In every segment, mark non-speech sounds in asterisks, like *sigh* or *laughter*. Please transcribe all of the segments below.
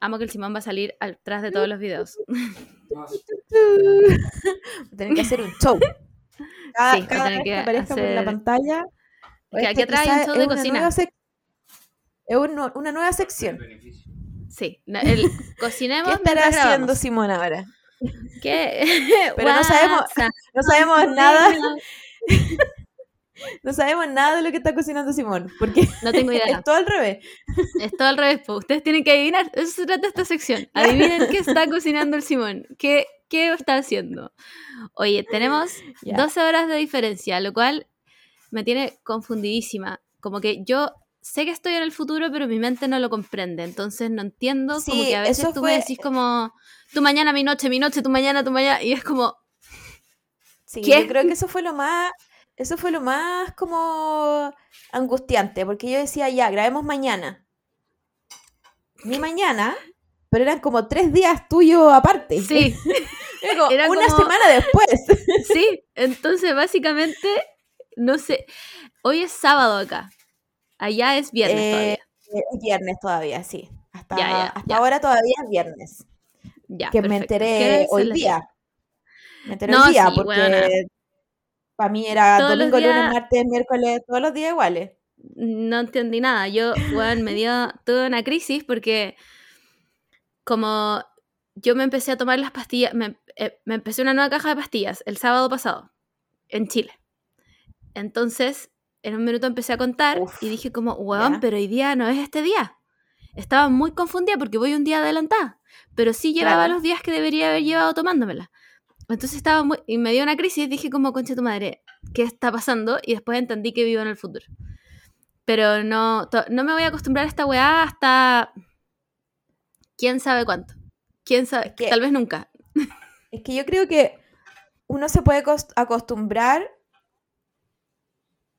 amo que el Simón va a salir atrás de todos los videos. *laughs* Tienen que hacer un show. Cada, *laughs* Sí, va a cada vez que que aparezca por la hacer- pantalla. Que aquí este atrás hay un show es de una cocina. Es un- una nueva sección. Sí, el, cocinemos ¿Qué estará haciendo grabamos. Simón ahora? ¿Qué? *laughs* Pero no sabemos-. No sabemos nada, *laughs* no sabemos nada de lo que está cocinando Simón, porque No tengo *laughs* idea. es todo al revés. Es todo al revés. po. Ustedes tienen que adivinar. Eso se trata esta sección. *laughs* Adivinen qué está cocinando el Simón. ¿Qué, qué está haciendo? Oye, tenemos Ya. 12 horas de diferencia, lo cual me tiene confundidísima. Como que yo sé que estoy en el futuro, pero mi mente no lo comprende. Entonces no entiendo. como que a veces tú fue- me decís como, tu mañana, mi noche, mi noche, tu mañana, tu mañana. Y es como, Sí, ¿Qué? yo creo que eso fue lo más, eso fue lo más como angustiante, porque yo decía, ya, grabemos mañana. Mi mañana, pero eran como tres días tuyos aparte. sí, *laughs* Era una como- semana después. *laughs* sí. Entonces básicamente, no sé. Hoy es sábado acá. Allá es viernes Eh, todavía. Es viernes todavía, sí. Hasta, Ya, ya, hasta ya. ahora todavía es viernes. Ya, que me perfecto. ¿Qué enteré hoy día. Me enteré No, hoy día sí, porque. Para mí era Todos domingo, lunes, días- martes, miércoles, todos los días iguales. No entendí nada. Yo, weón, me dio toda una crisis porque como yo me empecé a tomar las pastillas, me, eh, me empecé una nueva caja de pastillas el sábado pasado en Chile. Entonces, en un minuto empecé a contar Uf, y dije como, weón, pero hoy día no es este día. Estaba muy confundida porque voy un día adelantada, pero sí llevaba Claro. los días que debería haber llevado tomándomela. Entonces estaba muy... Y me dio una crisis, dije como, concha tu madre, ¿qué está pasando? Y después entendí que vivo en el futuro. Pero no, to- no me voy a acostumbrar a esta weá hasta... ¿Quién sabe cuánto? ¿Quién sabe? Es que- Tal vez nunca. *laughs* Es que yo creo que uno se puede cos- acostumbrar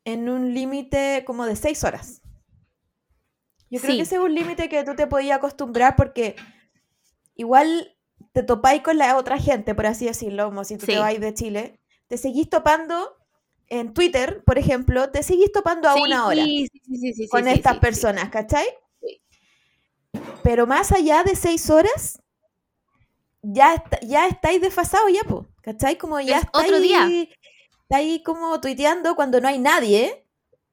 en un límite como de seis horas. Yo creo Sí. que ese es un límite que tú te podías acostumbrar porque igual te topáis con la otra gente, por así decirlo, como si tú Sí. te vais de Chile. Te seguís topando en Twitter, por ejemplo, te seguís topando a Sí, una hora sí, con estas personas, ¿cachai? Pero más allá de seis horas, ya, está- ya estáis desfasados ya, po, ¿cachai? Como ya Es otro estáis, día. estáis como tuiteando cuando no hay nadie.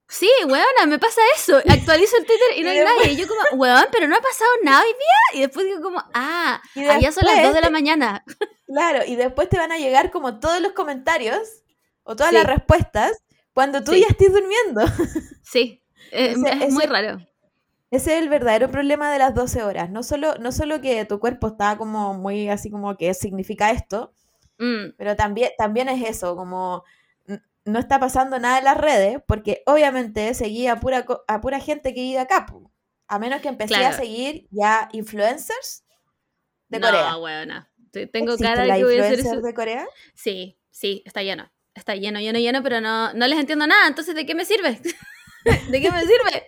Sí, weona, me pasa eso. *laughs* Actualizo el Twitter y no hay nadie. Y yo como, weón, pero no ha pasado nada hoy día. Y después digo como, ah, Y allá son las después 2 de la mañana. Claro, y después te van a llegar como todos los comentarios o todas Sí. las respuestas cuando tú Sí. ya estés durmiendo. *laughs* Sí, eh, es muy raro. Ese es el verdadero problema de las 12 horas. No solo, no solo que tu cuerpo está como muy así como que significa esto, Mm, Pero también, también es eso, como no está pasando nada en las redes, porque obviamente seguí a pura, a pura gente que vive acá, a menos que empecé a seguir ya influencers de no, Corea. Te- Tengo ¿Existen cara de que voy a hacer eso. de Corea? Sí, sí, está lleno. Está lleno, lleno, lleno, pero no, no les entiendo nada. Entonces, ¿de qué me sirve? *laughs* ¿De qué me sirve?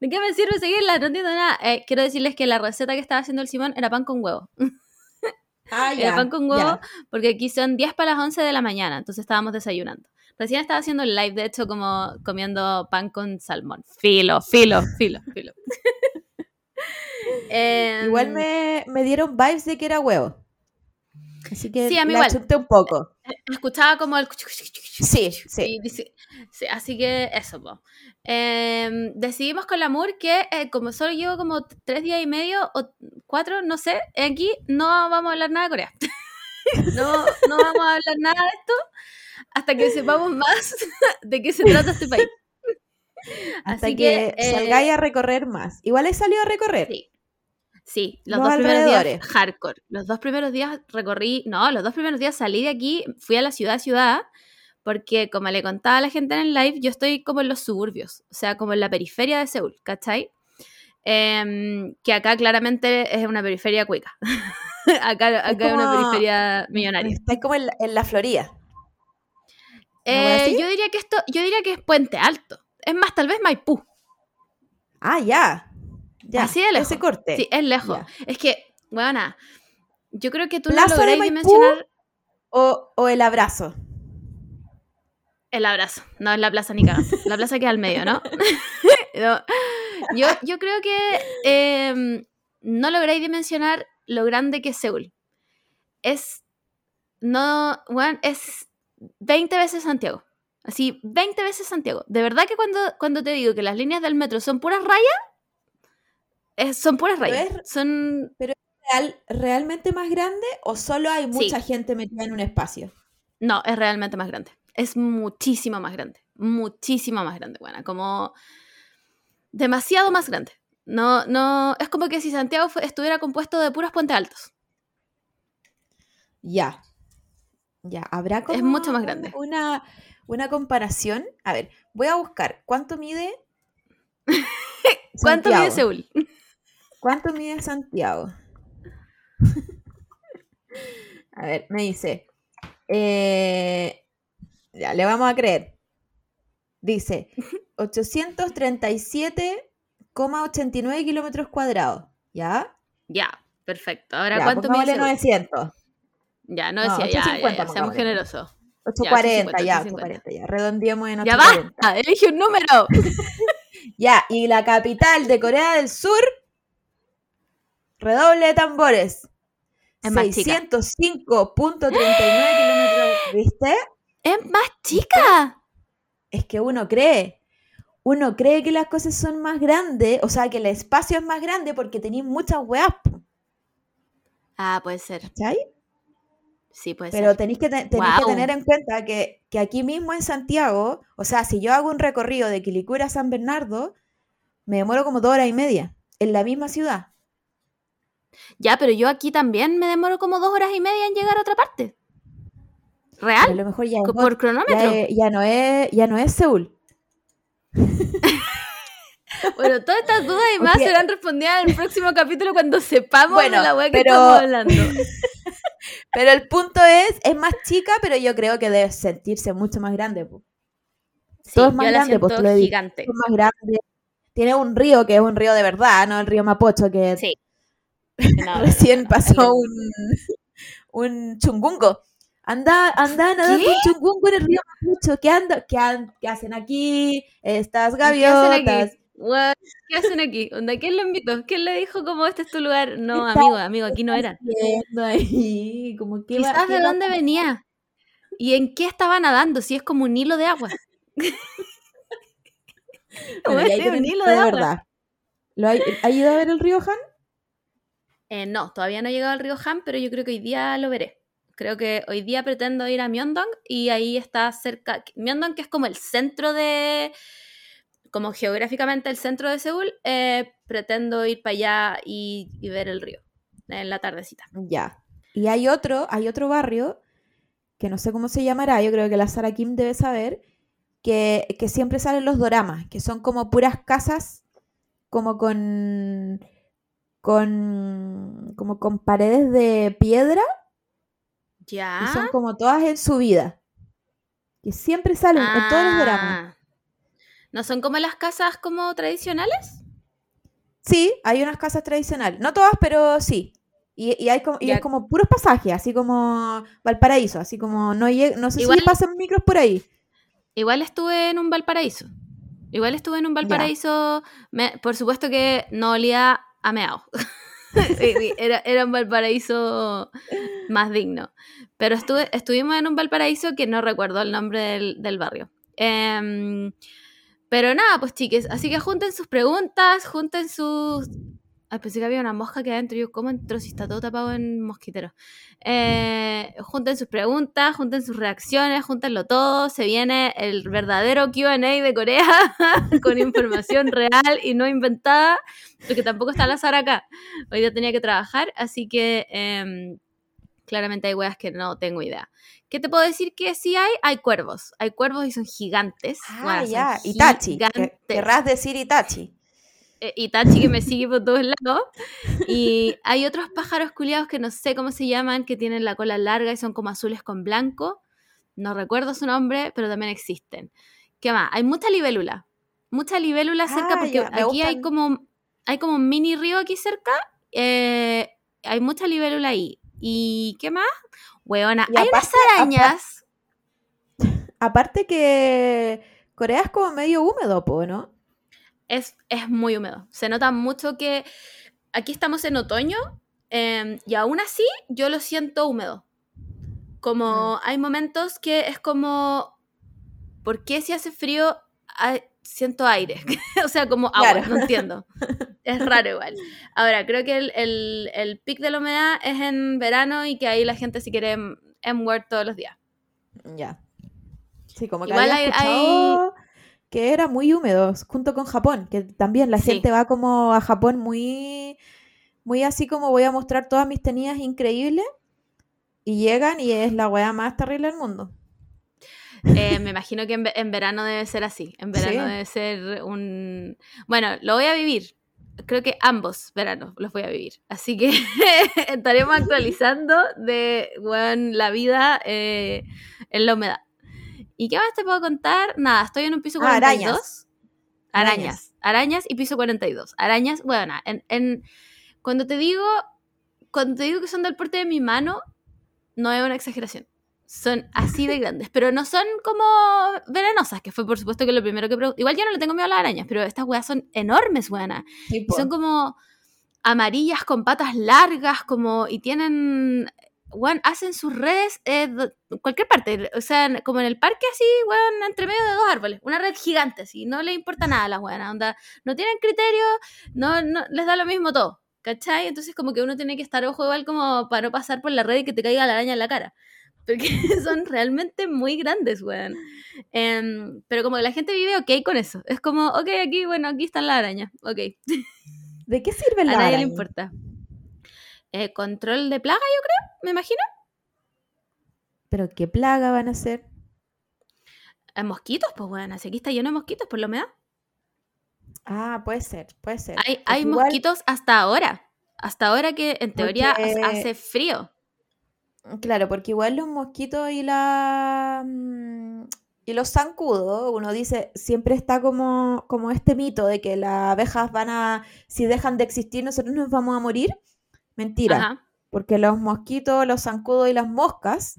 ¿De qué me sirve seguirla? No entiendo nada. Eh, quiero decirles que la receta que estaba haciendo el Simón era pan con huevo. Ah, *laughs* Era pan con huevo ya. porque aquí son 10 para las 11 de la mañana, entonces estábamos desayunando. Recién estaba haciendo el live, de hecho, como comiendo pan con salmón. Filo, filo, filo, filo. Em, *laughs* Igual me, me dieron vibes de que era huevo. Así que Sí, a mí la igual. un poco. Escuchaba como el... Sí, sí. Dice- sí, así que eso, po. Em, decidimos con la Moore que eh, como solo llevo como tres días y medio o cuatro, no sé, aquí no vamos a hablar nada de Corea. *laughs* *laughs* no, no vamos a hablar nada de esto hasta que sepamos más *laughs* de qué se trata este país. *laughs* Hasta Así que, que, eh, salgáis a recorrer más. Igual he salido a recorrer. Sí. Sí, los, Los dos primeros días hardcore. Los dos primeros días recorrí, no, los dos primeros días salí de aquí, fui a la ciudad ciudad, porque como le contaba a la gente en el live, yo estoy como en los suburbios, o sea, como en la periferia de Seúl, ¿cachai? Em, que acá claramente es una periferia cuica. *laughs* acá acá es una periferia millonaria. Estáis como en la, en la Florida. ¿Una Eh, yo diría que esto, yo diría que es Puente Alto. Es más, tal vez Maipú. Ah, ya. Ya. Así de lejos. Ese corte. Sí, es lejos. Ya. Es que, bueno, yo creo que tú no Maipú. dimensionar O, o el abrazo. el abrazo. No es la plaza ni cagando. La *laughs* plaza queda al medio, ¿no? *laughs* No. Yo, yo creo que em, no lográis dimensionar lo grande que es Seúl. Es, no, bueno, es 20 veces Santiago. Así, 20 veces Santiago. De verdad que cuando, cuando te digo que las líneas del metro son puras rayas, son puras rayas. son... ¿Pero es real, realmente más grande o solo hay mucha gente metida en un espacio? No, es realmente más grande. Es muchísimo más grande. Muchísimo más grande, bueno, como demasiado más grande. No, no, es como que si Santiago estuviera compuesto de puros puentes altos. Ya. Ya, habrá como es mucho más grande. Una, una comparación. A ver, voy a buscar cuánto mide. ¿Cuánto mide Seúl? ¿Cuánto mide Santiago? *laughs* *laughs* a ver, me dice. Eh, ya, le vamos a creer. Dice *laughs* 837,89 kilómetros cuadrados. ¿Ya? Ya, perfecto. Ahora, ¿cuánto mide? 900. Ya, no decía, ya, ya, seamos generosos. 840, ya, 840, ya. Redondeemos en 840. Ya basta, elige un número. *laughs* ya, y la capital de Corea del Sur, redoble de tambores. 605.39 kilómetros, ¿viste? Es más chica. Es que uno cree. Uno cree que las cosas son más grandes, o sea, que el espacio es más grande porque tenéis muchas weas. Ah, puede ser. ¿Cachai? Sí, puede Pero ser. tenéis que, tenéis que tener en cuenta que, que, aquí mismo en Santiago, o sea, si yo hago un recorrido de Quilicura a San Bernardo, me demoro como dos horas y media en la misma ciudad. Ya, pero yo aquí también me demoro como dos horas y media en llegar a otra parte. ¿Real? a lo mejor ya ¿Por cronómetro? Ya, no es, ya no es Seúl. *laughs* bueno, todas estas dudas y *laughs* más serán respondidas en el próximo capítulo cuando sepamos la web que estamos hablando. *laughs* pero el punto es, es más chica, pero yo creo que debe sentirse mucho más grande. Todo es más grande, pues, gigante. Es más grande. Tiene un río que es un río de verdad, ¿no? El río Mapocho que sí. *laughs* recién pasó un, un chungungo. Anda, anda nadando un chungungo en el río Mapocho. ¿Qué, anda, qué, hacen aquí estas gaviotas? ¿Qué hacen aquí? ¿Quién lo invitó? ¿Quién le dijo como este es tu lugar? No, amigo, amigo, aquí no era. Ahí? Como, ¿qué Quizás de dónde venía. ¿Y en qué estaba nadando? Si es como un hilo de agua. *laughs* es un hilo de, agua. Verdad. ¿Lo ha, ido a ver el río Han? Eh, no, todavía no he llegado al río Han, pero yo creo que hoy día lo veré. Creo que hoy día pretendo ir a Myeongdong y ahí está cerca. Myeongdong, que es como el centro de, como geográficamente el centro de Seúl, eh, pretendo ir para allá y, ver el río en la tardecita. Ya. Y hay otro, hay otro barrio que no sé cómo se llamará, yo creo que la Sara Kim debe saber, que, que siempre salen los doramas, que son como puras casas, como con, con, como con paredes de piedra. Ya. Y son como todas en subida. Que siempre salen en todos los doramas. ¿No son como las casas como tradicionales? Sí, hay unas casas tradicionales. No todas, pero sí. Y, hay como, y es como puros pasajes, así como Valparaíso, así como no, no sé si pasan micros por ahí. Igual estuve en un Valparaíso. Igual estuve en un Valparaíso. por supuesto que no olía a meao. *laughs* era, era, un Valparaíso más digno. Pero estuve, estuvimos en un Valparaíso que no recuerdo el nombre del, del barrio. Eh, pero nada, pues chiques, así que junten sus preguntas, junten sus... Ay, pensé que había una mosca que adentro. Yo, ¿cómo entró si está todo tapado en mosquitero? Eh, junten sus preguntas, junten sus reacciones, júntenlo todo. Se viene el verdadero QA de Corea *laughs* con información real y no inventada, porque tampoco está la Sara acá. Hoy día tenía que trabajar, así que em, claramente hay weas que no tengo idea. ¿Qué te puedo decir que sí hay? Hay cuervos. Hay cuervos y son gigantes. Ah, ya. Itachi. Querrás decir Itachi. Eh, Itachi que me sigue por todos lados. Y hay otros pájaros culiados que no sé cómo se llaman, que tienen la cola larga y son como azules con blanco. No recuerdo su nombre, pero también existen. ¿Qué más? Hay mucha libélula. Mucha libélula cerca ah, porque aquí hay como, hay como un mini río aquí cerca. Eh, hay mucha libélula ahí. ¿Y qué más? Weona, hay unas arañas. Aparte, que Corea es como medio húmedo, ¿no? Es, es muy húmedo. Se nota mucho que aquí estamos en otoño em, y aún así yo lo siento húmedo. Como hay momentos que es como, ¿por qué si hace frío hay- siento aire? *laughs* o sea, como agua, Claro. no entiendo. *laughs* Es raro igual. Ahora, creo que el, el, el pic de la humedad es en verano y que ahí la gente si quiere M-word todos los días. Ya. Sí, como que Igual había hay- escuchado que era muy húmedo, junto con Japón, que también la Sí. gente va como a Japón muy, muy así como voy a mostrar todas mis tenidas increíbles, y llegan y es la weá más terrible del mundo. Eh, me imagino que en, en verano debe ser así. En verano Sí. debe ser un... Bueno, lo voy a vivir. Creo que ambos veranos los voy a vivir. Así que *laughs* estaremos actualizando de bueno, la vida eh, en la humedad. ¿Y qué más te puedo contar? Nada, estoy en un piso Ah, 42. arañas. Arañas. Arañas y piso 42. Arañas, bueno, en, en- cuando te digo cuando te digo que son del porte de mi mano, no es una exageración. Son así de grandes, pero no son como venenosas, que fue por supuesto que lo primero que... Igual yo no le tengo miedo a las arañas, pero estas weas son enormes, weana. Sí, son como amarillas con patas largas, como... Y tienen... Hacen sus redes eh, en cualquier parte, o sea, como en el parque así, weón, entre medio de dos árboles, una red gigante así, no le importa nada a las weonas, onda, no tienen criterio, no, no, les da lo mismo todo, ¿cachai? Entonces como que uno tiene que estar ojo igual como para no pasar por la red y que te caiga la araña en la cara, porque *laughs* son realmente muy grandes, weón. Em, pero como que la gente vive ok con eso, es como, ok, aquí, bueno, aquí están las arañas, ok, *laughs* ¿De qué sirve a la nadie le araña? importa. Eh, control de plaga, yo creo, me imagino. ¿Pero qué plaga van a ser? Eh, mosquitos, pues bueno, así aquí está lleno de mosquitos por la humedad. Ah, puede ser, puede ser. Hay, Porque hay igual- mosquitos hasta ahora. Hasta ahora que en teoría Porque- hace frío. Claro, porque igual los mosquitos y la mm, y los zancudos, uno dice, siempre está como, como este mito de que las abejas van a, si dejan de existir, nosotros nos vamos a morir. Mentira, Ajá. porque los mosquitos, los zancudos y las moscas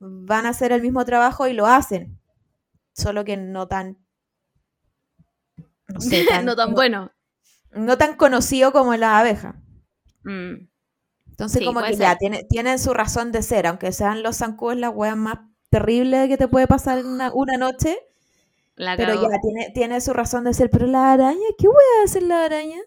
van a hacer el mismo trabajo y lo hacen. Solo que no tan, no sé, tan- *laughs* no tan no- bueno. no tan conocido como la abeja. Mm. Entonces, Sí, como que ya ser. tiene, tienen su razón de ser, aunque sean los zancudos la wea más terrible que te puede pasar una, una noche, La pero ya tiene, tiene su razón de ser. Pero la araña, ¿qué wea hacer la araña?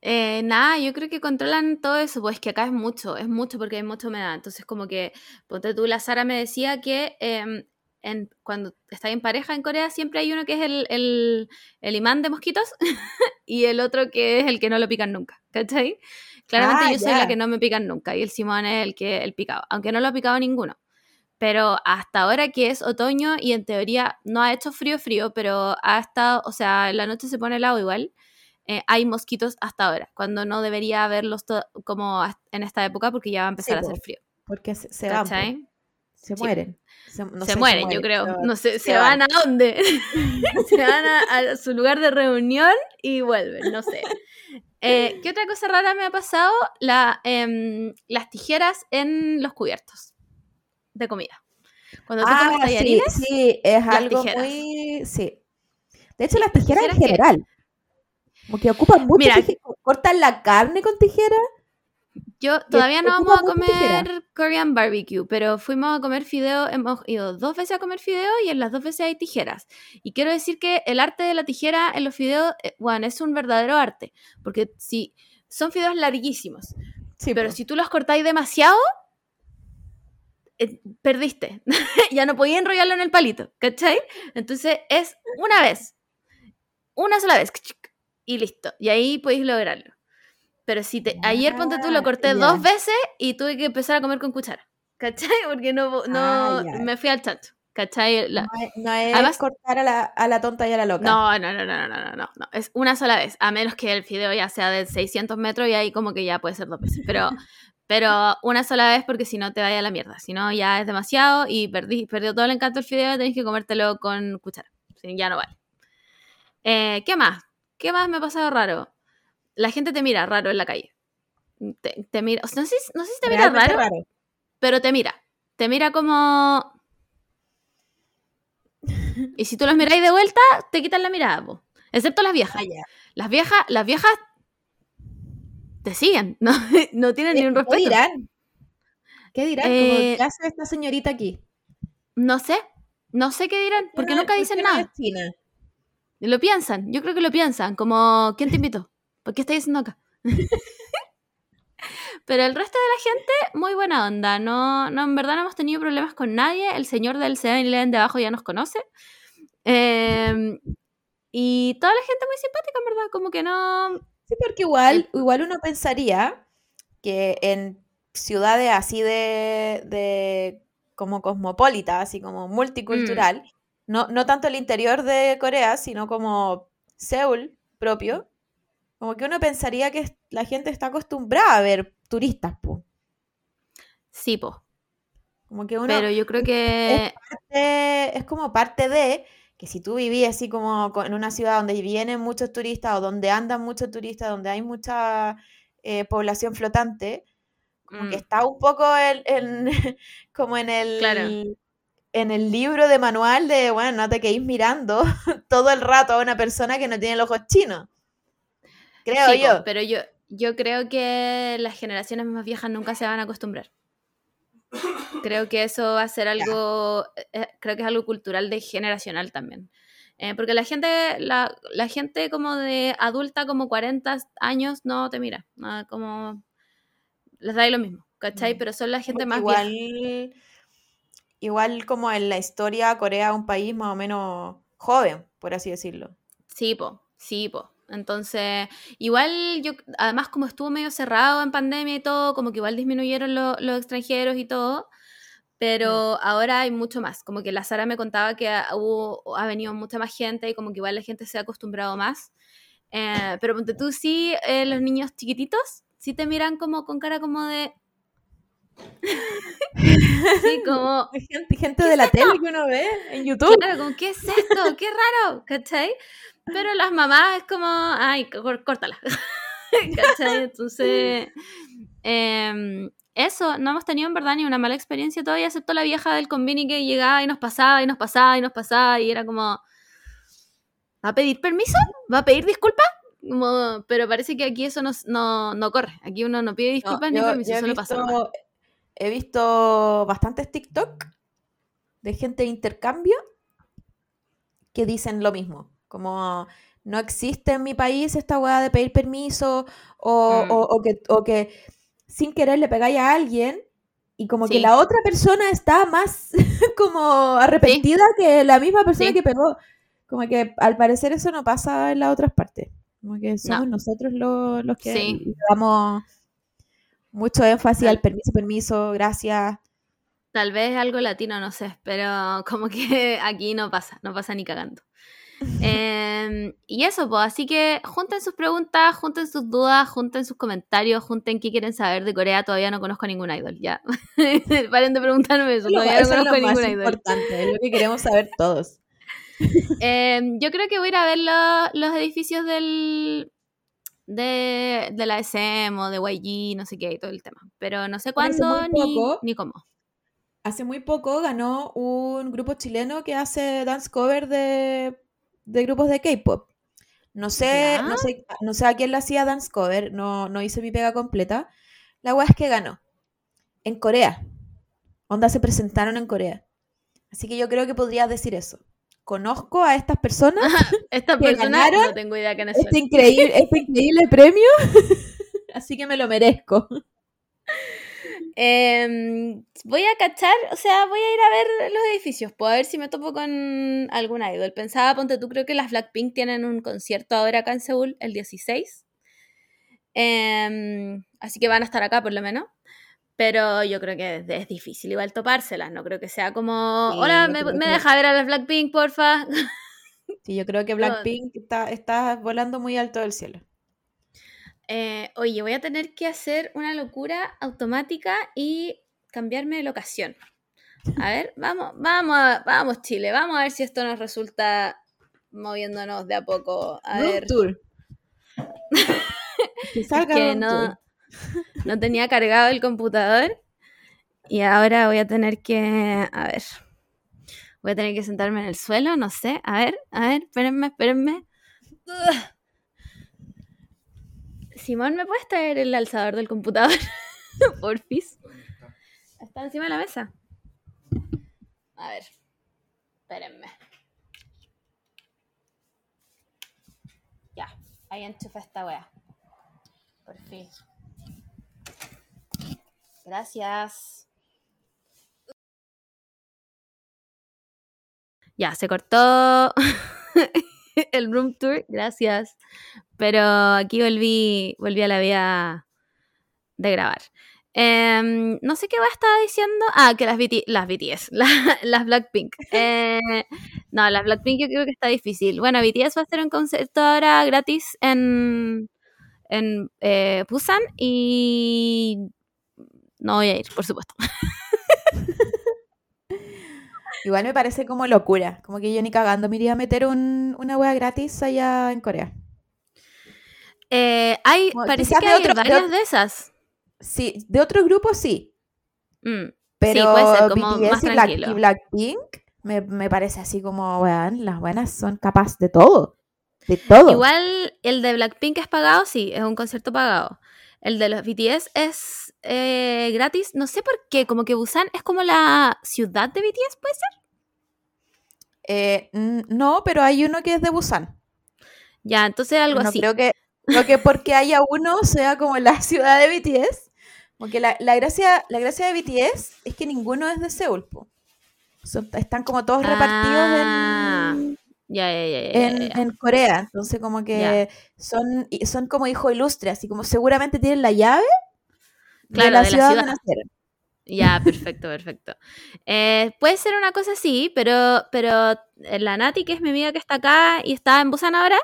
Eh, nada, yo creo que controlan todo eso, pues que acá es mucho, es mucho porque hay mucha humedad. Entonces, como que, ponte tú, la Sara me decía que em, en, cuando está en pareja en Corea siempre hay uno que es el, el, el imán de mosquitos *laughs* y el otro que es el que no lo pican nunca, ¿cachai? Claramente Ah, yo soy ya. la que no me pican nunca y el Simón es el que el picado, aunque no lo ha picado ninguno. Pero hasta ahora que es otoño y en teoría no ha hecho frío, frío, pero ha estado, o sea, en la noche se pone helado igual eh, hay mosquitos hasta ahora, cuando no debería haberlos como en esta época porque ya va a empezar Sí, a hacer frío. Porque se, se van, se Sí. mueren. Se, no se sé, mueren, yo creo. pero No sé, se, se van. van. a dónde? *laughs* se van a, a su lugar de reunión y vuelven, no sé. *laughs* Eh, ¿Qué otra cosa rara me ha pasado? La, em, las tijeras en los cubiertos de comida. Cuando tú Ah, comes sí, tallarines, sí, es las algo tijeras. muy... Sí. De hecho, las las tijeras en tijeras que- general. Como que ocupan mucho Mira, Cortan la carne con tijera. Yo todavía no ocupa vamos a comer Korean barbecue, pero fuimos a comer fideo, hemos ido dos veces a comer fideo y en las dos veces hay tijeras. Y quiero decir que el arte de la tijera en los fideos, eh, bueno, es un verdadero arte, porque si son fideos larguísimos, Sí, pero po. si tú los cortáis demasiado, eh, perdiste. *laughs* ya no podía enrollarlo en el palito, ¿cachai? Entonces es una vez, una sola vez, y listo. Y ahí podéis lograrlo. Pero si ayer ponte tú lo ah, corté dos veces y tuve que empezar a comer con cuchara. ¿Cachai? *laughs* Porque no, ah, me fui al chancho. ¿Cachai? La... No, no es cortar a la, tonta y a la loca. No, no, no, no, no, no, no, no. Es una sola vez. A menos que el fideo ya sea de 600 metros y ahí como que ya puede ser dos veces. *laughs* Pero, una sola vez porque si no te vaya a la mierda. Si no, ya es demasiado y perdí, perdió todo el encanto el fideo y tenés que comértelo con cuchara. Ya no vale. Eh, ¿Qué más? ¿Qué más me ha pasado raro? La gente te mira raro en la calle. Te, te mira, o sea, no sé, no sé si te mira raro, pero te mira. Te mira como... Y si tú los miráis de vuelta, te quitan la mirada, po. excepto las viejas. Ah. Las viejas, las viejas te siguen, *laughs* no, no tienen ni un respeto. ¿Qué dirán? ¿Qué dirán? Eh, ¿Qué hace esta señorita aquí? No sé, no sé qué dirán, porque nunca dicen ¿Por qué no nada. Lo piensan, yo creo que lo piensan, como, ¿quién te invitó? ¿Por qué estás diciendo acá? *laughs* Pero el resto de la gente, muy buena onda. No, no, en verdad no hemos tenido problemas con nadie. El señor del 7-Eleven de abajo ya nos conoce. Eh, y toda la gente muy simpática, en verdad. Como que no. Sí, porque igual, igual uno pensaría que en ciudades así de, de como cosmopolita, así como multicultural, no, no tanto el interior de Corea, sino como Seúl propio, como que uno pensaría que la gente está acostumbrada a ver turistas, po. Sí, po. Como que uno Pero yo creo que. parte- es como parte de que si tú vivís así como co- en una ciudad donde vienen muchos turistas o donde andan muchos turistas, donde hay mucha eh, población flotante, como que Mm, está un poco en, en- *laughs* como en el, Claro. en el libro de manual de, bueno, no te quedéis mirando *laughs* todo el rato a una persona que no tiene los ojos chinos. Creo sí, yo. pero yo, yo creo que las generaciones más viejas nunca se van a acostumbrar. Creo que eso va a ser algo, eh, creo que es algo cultural de generacional también. Eh, porque la gente, la, la gente como de adulta, como 40 años, no te mira. nada, como les da ahí lo mismo, ¿cachai? Mm. Pero son la gente Porque más igual, vieja. igual como en la historia, Corea es un país más o menos joven, por así decirlo. Sí, po, sí, po. Entonces, igual yo, además como estuvo medio cerrado en pandemia y todo, como que igual disminuyeron lo- los extranjeros y todo, pero ahora hay mucho más. Como que la Sara me contaba que ha, hubo, ha venido mucha más gente y como que igual la gente se ha acostumbrado más. Eh, pero ponte tú, sí, eh, los niños chiquititos, sí te miran como con cara como de... *laughs* sí, como... Gente, gente de la tele que uno ve en YouTube. Claro, como, ¿qué es esto? ¡Qué raro! ¿Cachai? Pero las mamás es como, ay, cór- córtala. *laughs* ¿Cachai? Entonces, em, eso, no hemos tenido en verdad ni una mala experiencia todavía, excepto la vieja del convini que llegaba y nos pasaba y nos pasaba y nos pasaba y era como, ¿va a pedir permiso? ¿Va a pedir disculpas? Como, pero parece que aquí eso no, no, no corre. Aquí uno no pide No, disculpas ni yo- permiso, yo he solo pasa. he visto bastantes TikTok de gente de intercambio que dicen lo mismo, como no existe en mi país esta weá de pedir permiso o, Mm. o- o que, o que sin querer le pegáis a alguien y como que la otra persona está más *laughs* como arrepentida que la misma persona Sí. que pegó. Como que al parecer eso no pasa en las otras partes. Como que somos nosotros los, los que damos mucho énfasis al permiso, permiso, gracias. Tal vez algo latino, no sé, pero como que *laughs* aquí no pasa, no pasa ni cagando. Em, y eso, pues, así que junten sus preguntas, junten sus dudas, junten sus comentarios, junten qué quieren saber de Corea. Todavía no conozco a ningún idol, ya. *laughs* Paren de preguntarme eso, es todavía no eso es conozco a lo más ningún idol. importante, es lo que queremos saber todos. Em, yo creo que voy a ir a ver lo- los edificios del de, de la SM o de YG, no sé qué, y todo el tema. Pero no sé cuándo ni, poco- ni cómo. Hace muy poco ganó un grupo chileno que hace dance cover de, de grupos de K-pop. No sé, ¿Ya? no sé, no sé a quién le hacía dance cover, no, no hice mi pega completa. La weá es que ganó. En Corea. Onda se presentaron en Corea. Así que yo creo que podrías decir eso. Conozco a estas personas, Esta que persona ganaron no tengo idea son. este increíble, este increíble premio, *laughs* así que me lo merezco. Em, voy a cachar, o sea, voy a ir a ver los edificios, a ver si me topo con algún idol. Pensaba, ponte tú, creo que las Blackpink tienen un concierto ahora acá en Seúl, el 16. Em, así que van a estar acá por lo menos. Pero yo creo que es, difícil igual topárselas, no creo que sea como, Sí, hola, ¿me, me que- deja ver a las Blackpink, porfa? Sí, yo creo que *laughs* Blackpink está, está volando muy alto del cielo. Eh, oye, voy a tener que hacer una locura automática y cambiarme de locación. A ver, vamos, vamos, a- vamos Chile, vamos a ver si esto nos resulta moviéndonos de a poco. A ver, tour. *laughs* que salga que room no, tour. no tenía cargado el computador y ahora voy a tener que, a ver, voy a tener que sentarme en el suelo, no sé, a ver, a ver, espérenme, espérenme. Simón, ¿me puedes traer el alzador del computador? *laughs* Porfis. Está encima de la mesa. A ver. Espérenme. Ya, ahí enchufa esta wea. Por fin. Gracias. Ya, se cortó *laughs* *laughs* el room tour, gracias. Pero aquí volví, volví a la vida de grabar. Em, no sé qué va a estar diciendo. Ah, que las, las BTS, *laughs* las Blackpink. *laughs* Eh, no, las Blackpink yo creo que está difícil. Bueno, BTS va a hacer un concierto ahora gratis en, en eh, Busan y no voy a ir, por supuesto. Igual me parece como locura, como que yo ni cagando me iría a meter una wea gratis allá en Corea. Eh, hay, parece que hay varias de, esas. Sí, de otros grupos sí. Mm, Pero puede ser como BTS más y, y, Blackpink me, me, parece así como, weón, las buenas son capaces de todo. De todo. Igual el de Blackpink es pagado, sí, es un concierto pagado. El de los BTS es eh, gratis. No sé por qué, como que Busan es como la ciudad de BTS, ¿puede ser? Eh, no, pero hay uno que es de Busan. Ya, entonces algo no así. Creo que, creo que porque haya uno *laughs* sea como la ciudad de BTS. Porque la, gracia, la gracia de BTS es que ninguno es de Seúl. están como todos repartidos en, ah, en, Corea. Entonces, como que son, son como hijos ilustres, así como seguramente tienen la llave de la, ciudad, donde nacieron. Ya, perfecto, perfecto. Eh, puede ser una cosa así, pero, pero eh, la Nati, que es mi amiga que está acá y está en Busan ahora,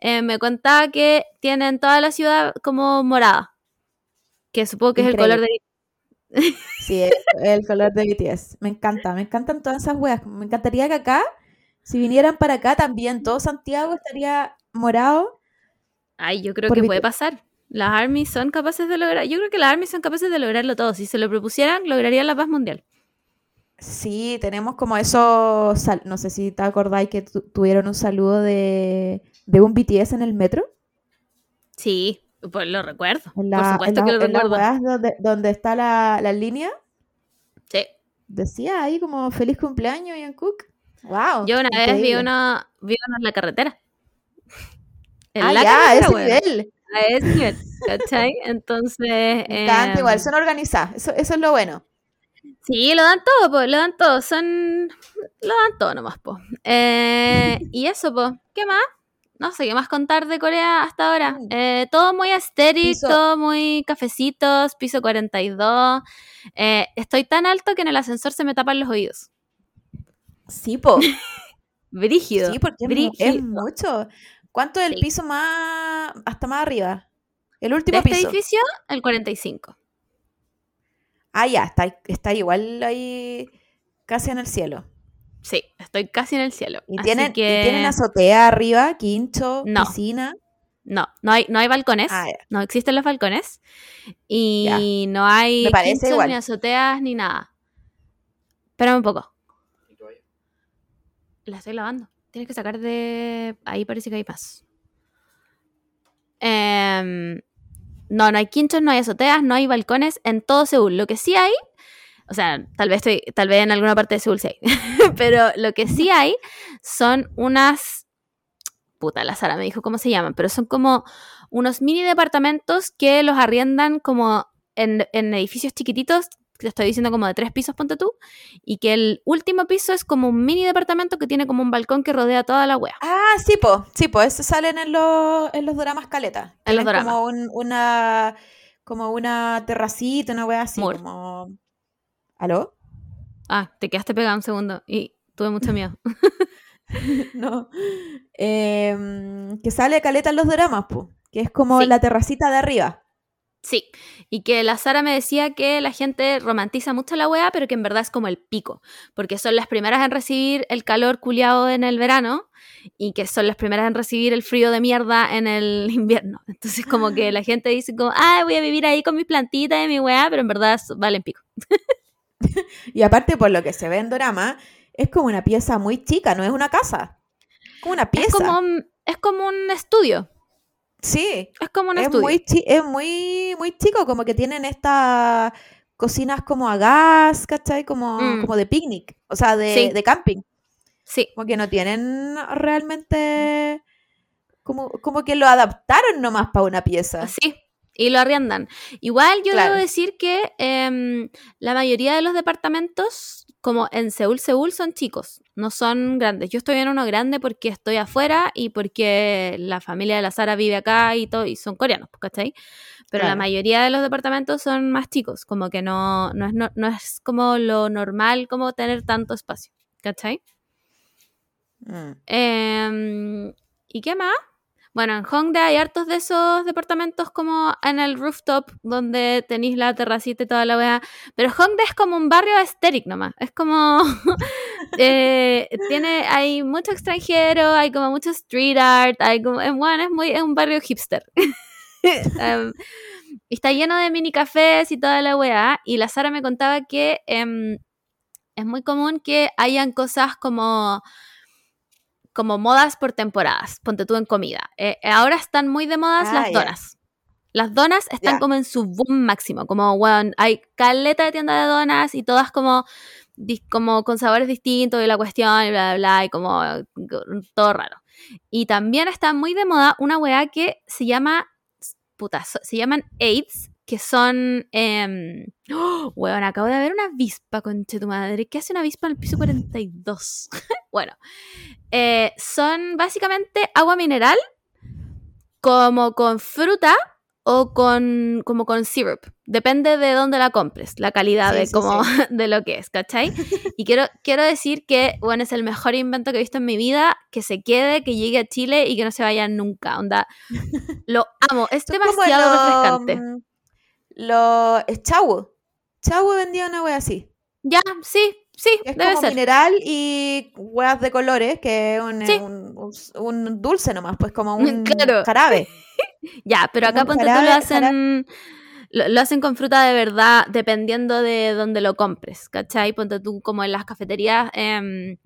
eh, me contaba que tienen toda la ciudad como morada. Que supongo que es el color de Sí, el, el color de BTS. Me encanta, me encantan todas esas weas. Me encantaría que acá si vinieran para acá también, todo Santiago estaría morado. Ay, yo creo que puede pasar. Las armies son capaces de lograr, yo creo que las armies son capaces de lograrlo todo. Si se lo propusieran, lograrían la paz mundial. Sí, tenemos como eso, no sé si te acordáis que tuvieron un saludo de, un BTS en el metro. Sí, pues lo recuerdo. Por supuesto que lo recuerdo. donde, donde, está la, la, línea. Sí. Decía ahí como feliz cumpleaños Ian Cook. Wow. Yo una vez vi una, vi una en la carretera. En ah, la ya, a ese nivel. A ese nivel, ¿cachai? *laughs* Entonces. Tanto igual, em, son organizadas, eso, eso es lo bueno. Sí, lo dan todo, pues, lo dan todo, son. Lo dan todo nomás, pues. Eh, y eso, pues, ¿qué más? No sé qué más contar de Corea hasta ahora. Mm. Eh, todo muy estéril, todo muy cafecitos, piso 42. Eh, estoy tan alto que en el ascensor se me tapan los oídos. Sí, po. *laughs* Brígido. Sí, porque es mucho. ¿Cuánto es el piso más hasta más arriba? El último ¿De este edificio, el 45. Ah, ya, está, está igual ahí casi en el cielo. Sí, estoy casi en el cielo. ¿Y, tienen, tienen azotea arriba, quincho, piscina? No, no hay, no hay balcones. Ah, no existen los balcones. Y no hay quinchos, ni azoteas, ni nada. Espérame un poco. La estoy lavando. Tienes que sacar de... Ahí parece que hay más. Em, no, no hay quinchos, no hay azoteas, no hay balcones en todo Seúl. Lo que sí hay, o sea, tal vez estoy, tal vez en alguna parte de Seúl sí hay, *laughs* pero lo que sí hay son unas, puta, la Sara me dijo cómo se llaman, pero son como unos mini departamentos que los arriendan como en, en edificios chiquititos te estoy diciendo como de tres pisos, ponte tú, y que el último piso es como un mini departamento que tiene como un balcón que rodea toda la wea. Ah, sí, po, sí, po, eso salen en los, en los dramas caleta. En los dramas. Como una, como una terracita, una wea así, como... ¿Aló? Ah, te quedaste pegado un segundo y tuve mucho miedo. *laughs* no. Em, que sale caleta en los dramas, po, que es como la terracita de arriba. Sí, y que la Sara me decía que la gente romantiza mucho la weá, pero que en verdad es como el pico, porque son las primeras en recibir el calor culiado en el verano y que son las primeras en recibir el frío de mierda en el *laughs* invierno. Entonces como que la gente dice como, ah, voy a vivir ahí con mis plantitas y mi weá, pero en verdad valen pico. *laughs* y aparte por lo que se ve en Dorama, es como una pieza muy chica, no es una casa. Como una pieza. Es como, es como un estudio. Sí, Es como un es estudio. muy, es muy, muy chico, como que tienen estas cocinas como a gas, ¿cachai? Como, Mm. como de picnic, o sea, de, Sí. de camping. Sí, Como que no tienen realmente... Como, como que lo adaptaron nomás para una pieza. Sí, y lo arriendan. Igual yo Claro. debo decir que em, la mayoría de los departamentos, como en Seúl, Seúl, son chicos, no son grandes. Yo estoy en uno grande porque estoy afuera y porque la familia de la Sara vive acá y todo, y son coreanos, pues, ¿cachai? Pero la mayoría de los departamentos son más chicos, como que no, no, es, no, no es como lo normal como tener tanto espacio, ¿cachai? Mm. Em, ¿Y qué más? Bueno, en Hongdae hay hartos de esos departamentos como en el rooftop donde tenéis la terracita y toda la weá. Pero Hongdae es como un barrio estéril nomás. Es como. *laughs* eh, tiene, hay mucho extranjero, hay como mucho street art, hay como. Bueno, es, muy, es un barrio hipster. *laughs* Y está lleno de mini cafés y toda la weá. Y la Sara me contaba que em, es muy común que hayan cosas como como modas por temporadas, ponte tú en comida. Eh, eh, ahora están muy de modas Ah, las donas. Las donas están como en su boom máximo, como, bueno, hay caleta de tiendas de donas y todas como, como con sabores distintos y la cuestión y bla, bla, bla, y como todo raro. Y también está muy de moda una weá que se llama, puta, se llaman AIDS, que son, eh, ¡Oh! *gasps* weón, acabo de ver una avispa, conche tu madre. ¿Qué hace una avispa en el piso 42? *laughs* bueno, eh, son básicamente agua mineral como con fruta o con como con syrup. Depende de dónde la compres, la calidad Sí, de sí, como *laughs* de lo que es, ¿cachai? Y quiero, quiero decir que, bueno, es el mejor invento que he visto en mi vida, que se quede, que llegue a Chile y que no se vaya nunca. Onda, *laughs* lo amo, es demasiado refrescante. Los es Chau. Chau vendía una wea así. Ya, sí, sí, Es debe como ser. mineral y weas de colores, que es un, Sí. un, un- un dulce nomás, pues como un *laughs* Claro. jarabe. *laughs* Ya, pero acá ponte tú lo hacen. Lo, lo hacen con fruta de verdad, dependiendo de dónde lo compres, ¿cachai? Ponte tú como en las cafeterías, em,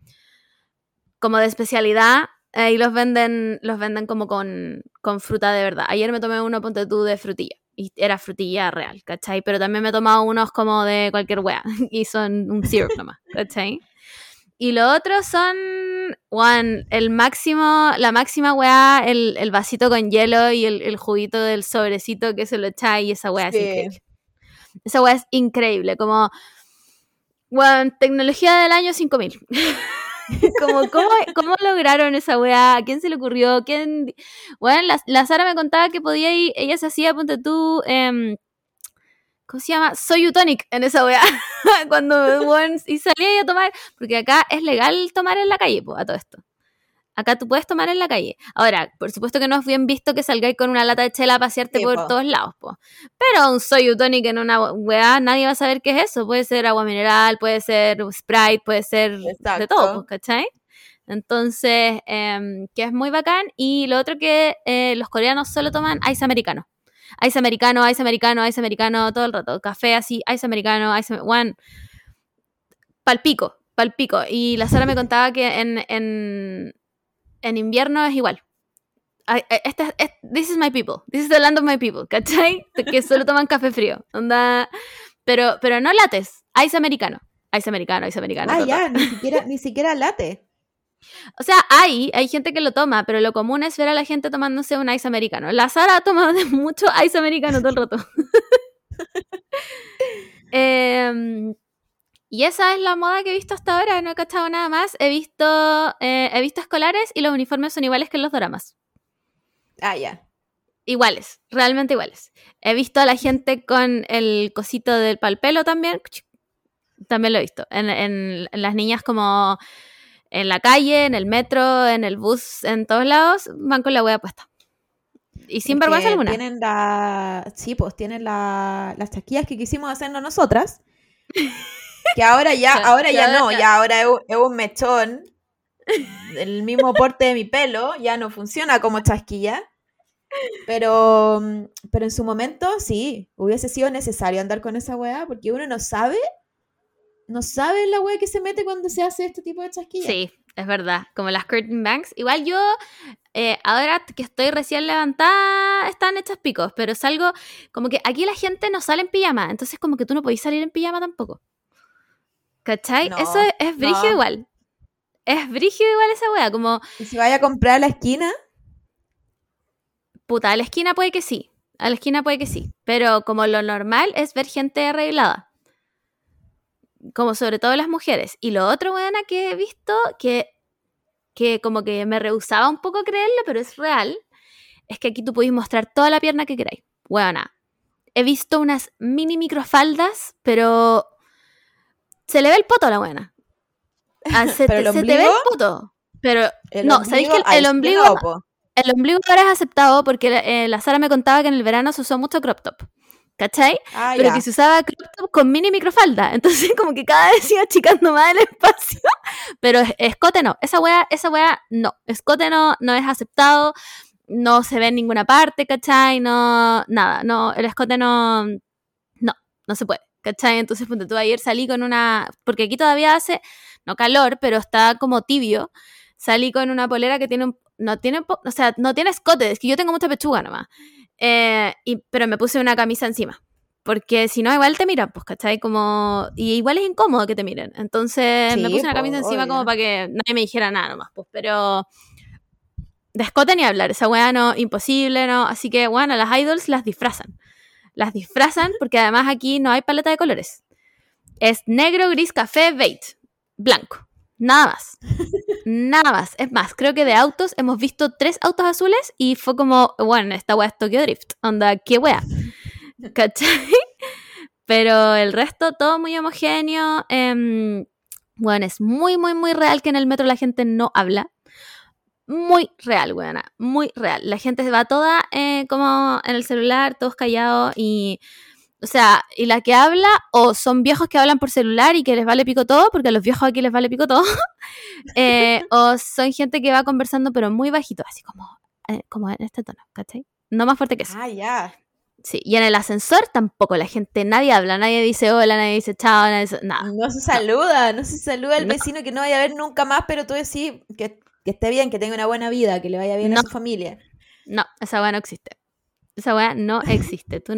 como de especialidad, ahí los venden, los venden como con, con fruta de verdad. Ayer me tomé uno, ponte tú, de frutilla. Y era frutilla real, ¿cachai? Pero también me he tomado unos como de cualquier wea. *laughs* Y son un syrup nomás, *laughs* ¿cachai? Y lo otro son, one, el máximo, la máxima weá, el, el vasito con hielo y el, el juguito del sobrecito que se lo echa y esa weá es Sí. increíble. Esa weá es increíble, como, weón, tecnología del año 5000. *laughs* *laughs* como, ¿cómo, ¿cómo lograron esa weá? ¿A quién se le ocurrió? ¿Quién? Bueno, la, la Sara me contaba que podía ir, ella se hacía, ponte tú, em, ¿cómo se llama? Soy Tonic en esa weá. *laughs* Cuando, weón, y salía a tomar, porque acá es legal tomar en la calle, pues, a todo esto. Acá tú puedes tomar en la calle. Ahora, por supuesto que no es bien visto que salgáis con una lata de chela a pasearte Sí, por po. todos lados, po. Pero un soy tonic en una weá, nadie va a saber qué es eso. Puede ser agua mineral, puede ser Sprite, puede ser de todo, pues, ¿cachai? Entonces, em, que es muy bacán. Y lo otro que eh, los coreanos solo toman ice americano. Ice americano, ice americano, ice americano todo el rato. Café así, ice americano, ice one. Palpico, palpico. Y la Sara me contaba que en, en, en invierno es igual. Ay, Este, es- es- this is my people. This is the land of my people. ¿Cachai? *laughs* Que solo toman café frío. Onda, pero, pero no lates. Ice americano. Ice americano, ice americano. Ah, todo ya, ni *laughs* siquiera, ni siquiera late. O sea, hay, hay gente que lo toma, pero lo común es ver a la gente tomándose un ice americano. La Sara ha tomado mucho ice americano todo el rato. *laughs* Em, y esa es la moda que he visto hasta ahora, no he cachado nada más. He visto, eh, he visto escolares y los uniformes son iguales que en los dramas. Ah, ya. Iguales, realmente iguales. He visto a la gente con el cosito del palpelo también. También lo he visto. En, en- en las niñas como en la calle, en el metro, en el bus, en todos lados, van con la hueá puesta. Y sin vergüenza alguna. Tienen la. Sí, pues tienen la, las chaquillas que quisimos hacernos nosotras. *laughs* Que ahora ya, ahora ya no, ya ahora es un, mechón. El mismo porte de mi pelo, ya no funciona como chasquilla. Pero, pero en su momento sí, hubiese sido necesario andar con esa weá, porque uno no sabe, no sabe la weá que se mete cuando se hace este tipo de chasquillas. Sí, es verdad. Como las curtain banks. Igual yo eh, ahora que estoy recién levantada, están hechas picos, pero salgo, como que aquí la gente no sale en pijama, entonces como que tú no podís salir en pijama tampoco. ¿Cachai? No, Eso es, es no. igual. Es brígido igual esa wea, como, ¿Y si vaya a comprar a la esquina? puta, a la esquina puede que sí, a la esquina puede que sí, pero como lo normal es ver gente arreglada. Como sobre todo las mujeres. Y lo otro, buena, que he visto, que, que como que me rehusaba un poco creerlo, pero es real, es que aquí tú podéis mostrar toda la pierna que queráis. Buena. He visto unas mini microfaldas, pero se le ve el poto a la buena. Ah, se, ¿Pero te, el se te ve el poto. Pero El no, ¿sabéis que el, ombligo, el ombligo ahora es aceptado porque eh, la Sara me contaba que en el verano se usó mucho crop top. ¿Cachai? Ah, pero ya. que se usaba crop top con mini microfalda. *laughs* Entonces, como que cada vez iba achicando más el espacio. *laughs* Pero es- escote no. Esa wea, esa wea no. Escote no, no es aceptado. No se ve en ninguna parte, ¿cachai? No, nada. No, el escote no. No, no se puede. ¿Cachai? Entonces, ponte tú ayer salí con una. Porque aquí todavía hace, no calor, pero está como tibio. Salí con una polera que tiene un. No tiene, o sea, no tiene escote, es que yo tengo mucha pechuga nomás. Eh, y, pero me puse una camisa encima. Porque si no, igual te miran, pues, ¿cachai? Como. Y igual es incómodo que te miren. Entonces me Sí, puse una camisa encima como para que nadie me dijera nada nomás, pues. Pero. De escote ni hablar, esa weá no, imposible, ¿no? Así que, bueno, las idols las disfrazan. Las disfrazan porque además aquí no hay paleta de colores. Es negro, gris, café, beige, blanco. Nada más. Nada más. Es más, creo que de autos hemos visto tres autos azules y fue como, bueno, esta weá es Tokyo Drift. Onda, qué wea. ¿Cachai? Pero el resto, todo muy homogéneo. em, bueno, es muy, muy, muy real que en el metro la gente no habla. Muy real, weona. Muy real. La gente se va toda eh, como en el celular, todos callados y. O sea, y la que habla, o son viejos que hablan por celular y que les vale pico todo, porque a los viejos aquí les vale pico todo. *laughs* eh, *laughs* o son gente que va conversando, pero muy bajito, así como, eh, como en este tono, ¿cachai? No más fuerte que eso. Ah, ya. Sí, y en el ascensor tampoco la gente, nadie habla, nadie dice hola, nadie dice chao, nadie dice nada. No se saluda, no se saluda al No. vecino que no vaya a ver nunca más, pero tú decís que, que esté bien, que tenga una buena vida, que le vaya bien No. a su familia. No, esa weá no existe. Esa weá no existe. Tú,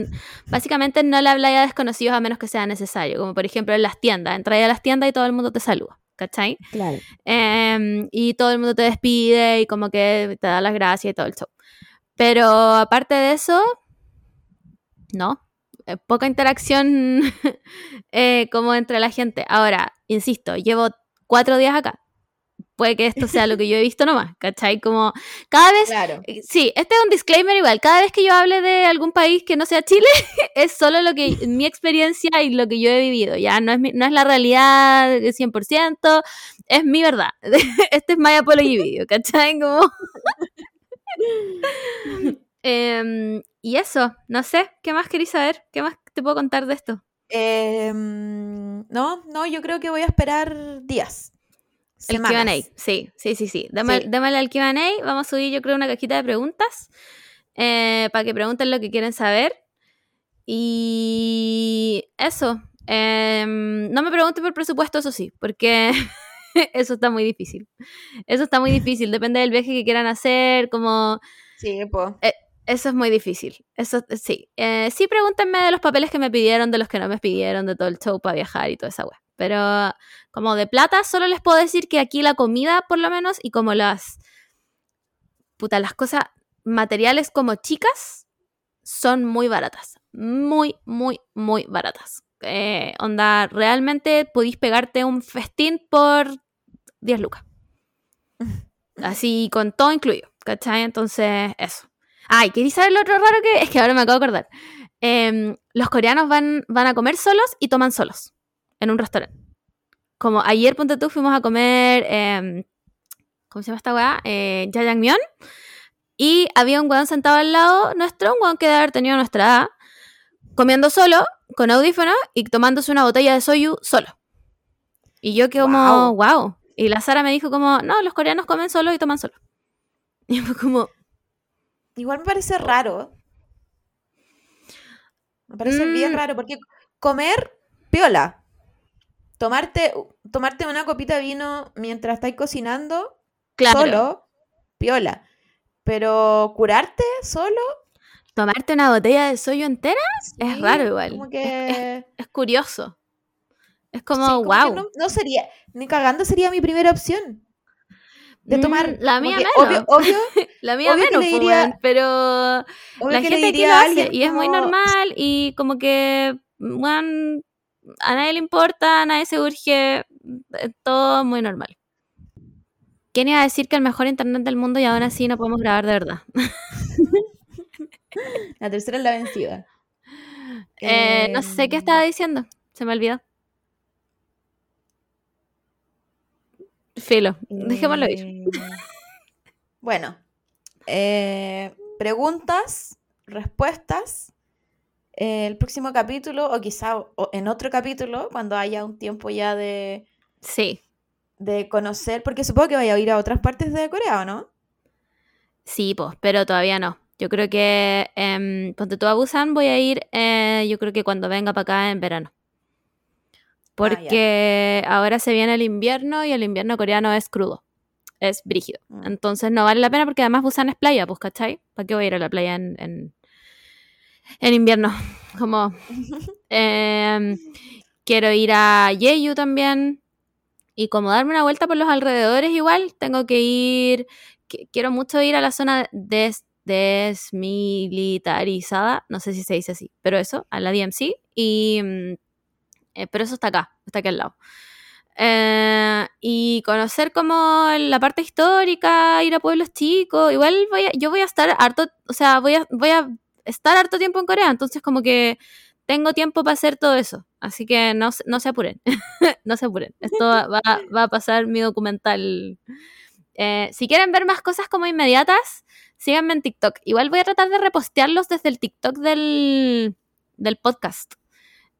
básicamente no le hablas a desconocidos a menos que sea necesario, como por ejemplo en las tiendas. Entras a las tiendas y todo el mundo te saluda, ¿cachai? Claro. Em, y todo el mundo te despide y como que te da las gracias y todo el show. Pero aparte de eso, no. Eh, Poca interacción *laughs* eh, como entre la gente. Ahora, insisto, llevo cuatro días acá. Puede que esto sea lo que yo he visto nomás, ¿cachai? Como cada vez Claro. eh, Sí, este es un disclaimer igual. Cada vez que yo hable de algún país que no sea Chile, *laughs* es solo lo que mi experiencia y lo que yo he vivido. Ya no es, mi- no es la realidad de 100%, es mi verdad. *laughs* Este es my apology video, ¿cachai? Como... *laughs* Em, y eso, no sé, ¿qué más queréis saber? ¿Qué más te puedo contar de esto? Em, no, no, yo creo que voy a esperar días. El. Q&A, sí, sí, sí, sí. Dame- Sí. Démosle al Q&A, vamos a subir yo creo una cajita de preguntas eh, para que pregunten lo que quieren saber. Y eso, em, no me pregunten por presupuesto, eso sí, porque *laughs* eso está muy difícil. Eso está muy difícil, depende del viaje que quieran hacer, como... Sí, po. Eso es muy difícil. Eso sí. Eh, sí, pregúntenme de los papeles que me pidieron, de los que no me pidieron, de todo el show para viajar y toda esa wea. Pero como de plata, solo les puedo decir que aquí la comida, por lo menos, y como las. Puta, las cosas materiales como chicas son muy baratas. Muy, muy, muy baratas. Eh, onda, realmente podéis pegarte un festín por 10 lucas. *laughs* Así con todo incluido, ¿cachai? Entonces, eso. Ay, ¿queréis saber lo otro raro que es? que ahora me acabo de acordar. Em, los coreanos van, van a comer solos y toman solos en un restaurante. Como ayer, ponte tú, fuimos a comer, em, ¿cómo se llama esta weá? Eh, jajangmyeon. Y había un weón sentado al lado nuestro, un weón que debe haber tenido nuestra edad, comiendo solo, con audífonos y tomándose una botella de soyu solo. Y yo que como, wow. Y la Sara me dijo como, no, los coreanos comen solo y toman solo. *laughs* Y fue como, Igual me parece raro. Me parece bien Mm. raro, porque comer, piola. Tomarte, tomarte una copita de vino mientras estáis cocinando, claro. solo, piola. Pero curarte solo. Tomarte una botella de soyo entera es raro igual. Como que. Es curioso. Es como, sí, como wow. no, no sería. Ni cagando sería mi primera opción. De Mm, tomar. la mía menos. Obvio, obvio, *laughs* La mía obvio menos, diría- pero la le gente aquí a alguien y es muy normal y como que, a nadie le importa, a nadie se urge, eh, todo muy normal. ¿Quién iba a decir que el mejor internet del mundo y aún así no podemos grabar de verdad? *laughs* La tercera es la vencida. *laughs* Eh, no sé qué Em, estaba diciendo, se me olvidó. Filo, dejémoslo ir. Eh, *laughs* Bueno, eh, preguntas, respuestas. El próximo capítulo, o quizá o- en otro capítulo, cuando haya un tiempo ya de, Sí, de conocer, porque supongo que vaya a ir a otras partes de Corea, ¿o no? sí, pues, pero todavía no. Yo creo que, eh, ponte tú a Busan, voy a ir, eh, yo creo que cuando venga para acá en verano. Porque ahora se viene el invierno y el invierno coreano es crudo, es brígido. Mm. Entonces no vale la pena porque además Busan es playa, pues, ¿cachai? ¿Para qué voy a ir a la playa en, en, en invierno? *laughs* Como, em, quiero ir a Jeju también y como darme una vuelta por los alrededores igual, tengo que ir, qui- quiero mucho ir a la zona des- desmilitarizada, no sé si se dice así, pero eso, a la DMC y... mm, eh, pero eso está acá, está aquí al lado. Eh, y conocer como la parte histórica, ir a pueblos chicos. Igual voy a- yo voy a estar harto, o sea, voy a, voy a estar harto tiempo en Corea, entonces como que tengo tiempo para hacer todo eso. Así que no, no se apuren, *laughs* no se apuren. Esto va, va- a pasar mi documental. Eh, si quieren ver más cosas como inmediatas, síganme en TikTok. Igual voy a tratar de repostearlos desde el TikTok del, del podcast.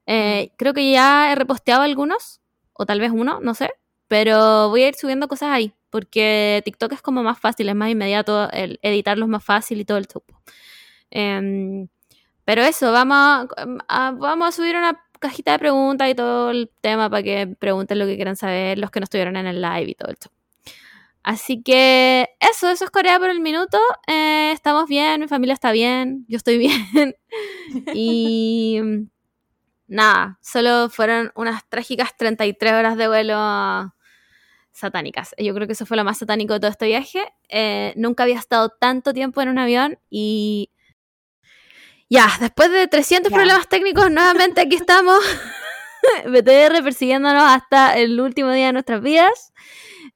Eh, creo que ya he reposteado algunos, o tal vez uno, no sé, pero voy a ir subiendo cosas ahí, porque TikTok es como más fácil, es más inmediato, el editarlo es más fácil y todo el truco. Em, pero eso, vamos a, a- vamos a subir una cajita de preguntas y todo el tema para que pregunten lo que quieran saber los que no estuvieron en el live y todo el show. Así que eso, eso es Corea por el minuto. Eh, estamos bien, mi familia está bien, yo estoy *laughs* bien. y nada, solo fueron unas trágicas 33 horas de vuelo satánicas. Yo creo que eso fue lo más satánico de todo este viaje. Eh, nunca había estado tanto tiempo en un avión y ya, después de 300 Ya. problemas técnicos, nuevamente aquí estamos. *laughs* BTR persiguiéndonos hasta el último día de nuestras vidas.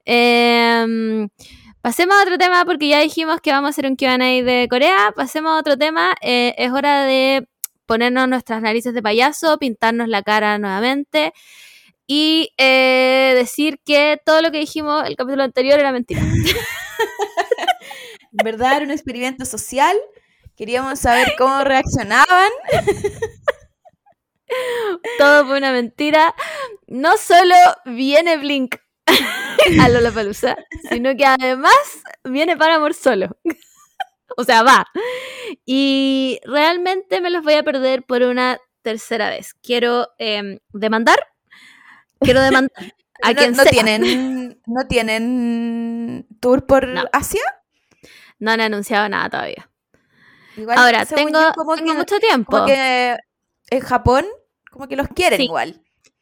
Em, pasemos a otro tema porque ya dijimos que vamos a hacer un QA de Corea. Pasemos a otro tema. Eh, es hora de ponernos nuestras narices de payaso, pintarnos la cara nuevamente y eh, decir que todo lo que dijimos el capítulo anterior era mentira. *laughs* En verdad era un experimento social. Queríamos saber cómo reaccionaban. *laughs* todo fue una mentira. No solo viene Blink *laughs* a Lollapalooza, sino que además viene Paramore solo. *laughs* o sea, va. Y realmente me los voy a perder por una tercera vez. Quiero em, demandar. Quiero demandar a no, quien no sea. tienen, no tienen tour por No. Asia. No han anunciado nada todavía. Igual, Ahora, tengo, yo, como tengo que- mucho tiempo. Como que en Japón, como que los quieren Sí. igual.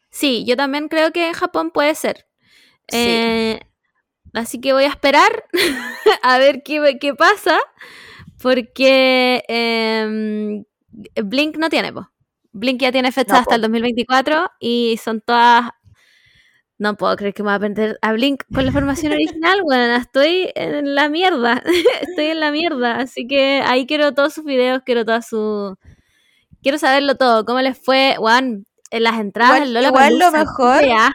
Sí, yo también creo que en Japón puede ser. Sí. Eh, así que voy a esperar *laughs* a ver qué, qué pasa. Porque em, Blink no tiene, po. Blink ya tiene fecha No, hasta po. el 2024 y son todas. No puedo creer que me voy a aprender a Blink con la formación original, bueno, estoy en la mierda, *laughs* estoy en la mierda, así que ahí quiero todos sus videos, quiero toda su... Quiero saberlo todo, cómo les fue, Juan, en las entradas, Igual- Lola igual lo Palusa, mejor- ya.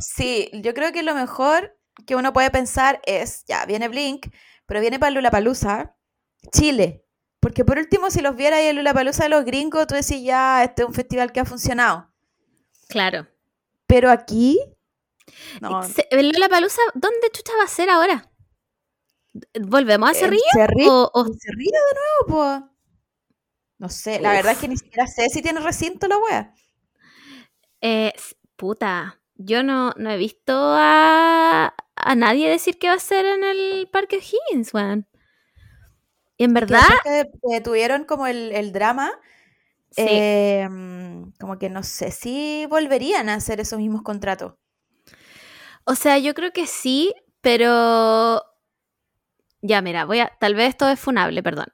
Sí, yo creo que lo mejor que uno puede pensar es, ya, viene Blink, pero viene para Lollapalooza, Chile. Porque por último, si los viera ahí en Lollapalooza de los gringos, tú decís, ya, este es un festival que ha funcionado. Claro. Pero aquí, no. ¿El Lollapalooza dónde chucha va a ser ahora? ¿Volvemos a Cerrillo? Cerrillo, ¿O, o- Cerrillo de nuevo, po. No sé, la verdad es que ni siquiera sé si tiene recinto la wea. eh, puta, yo no, no he visto a, a nadie decir que va a ser en el Parque Higgins, weón. Y en verdad, que, que tuvieron como el, el drama, sí. eh, mm, como que no sé si volverían a hacer esos mismos contratos. O sea, yo creo que sí, pero. Ya, mira, voy a. Tal vez esto es funable, perdón.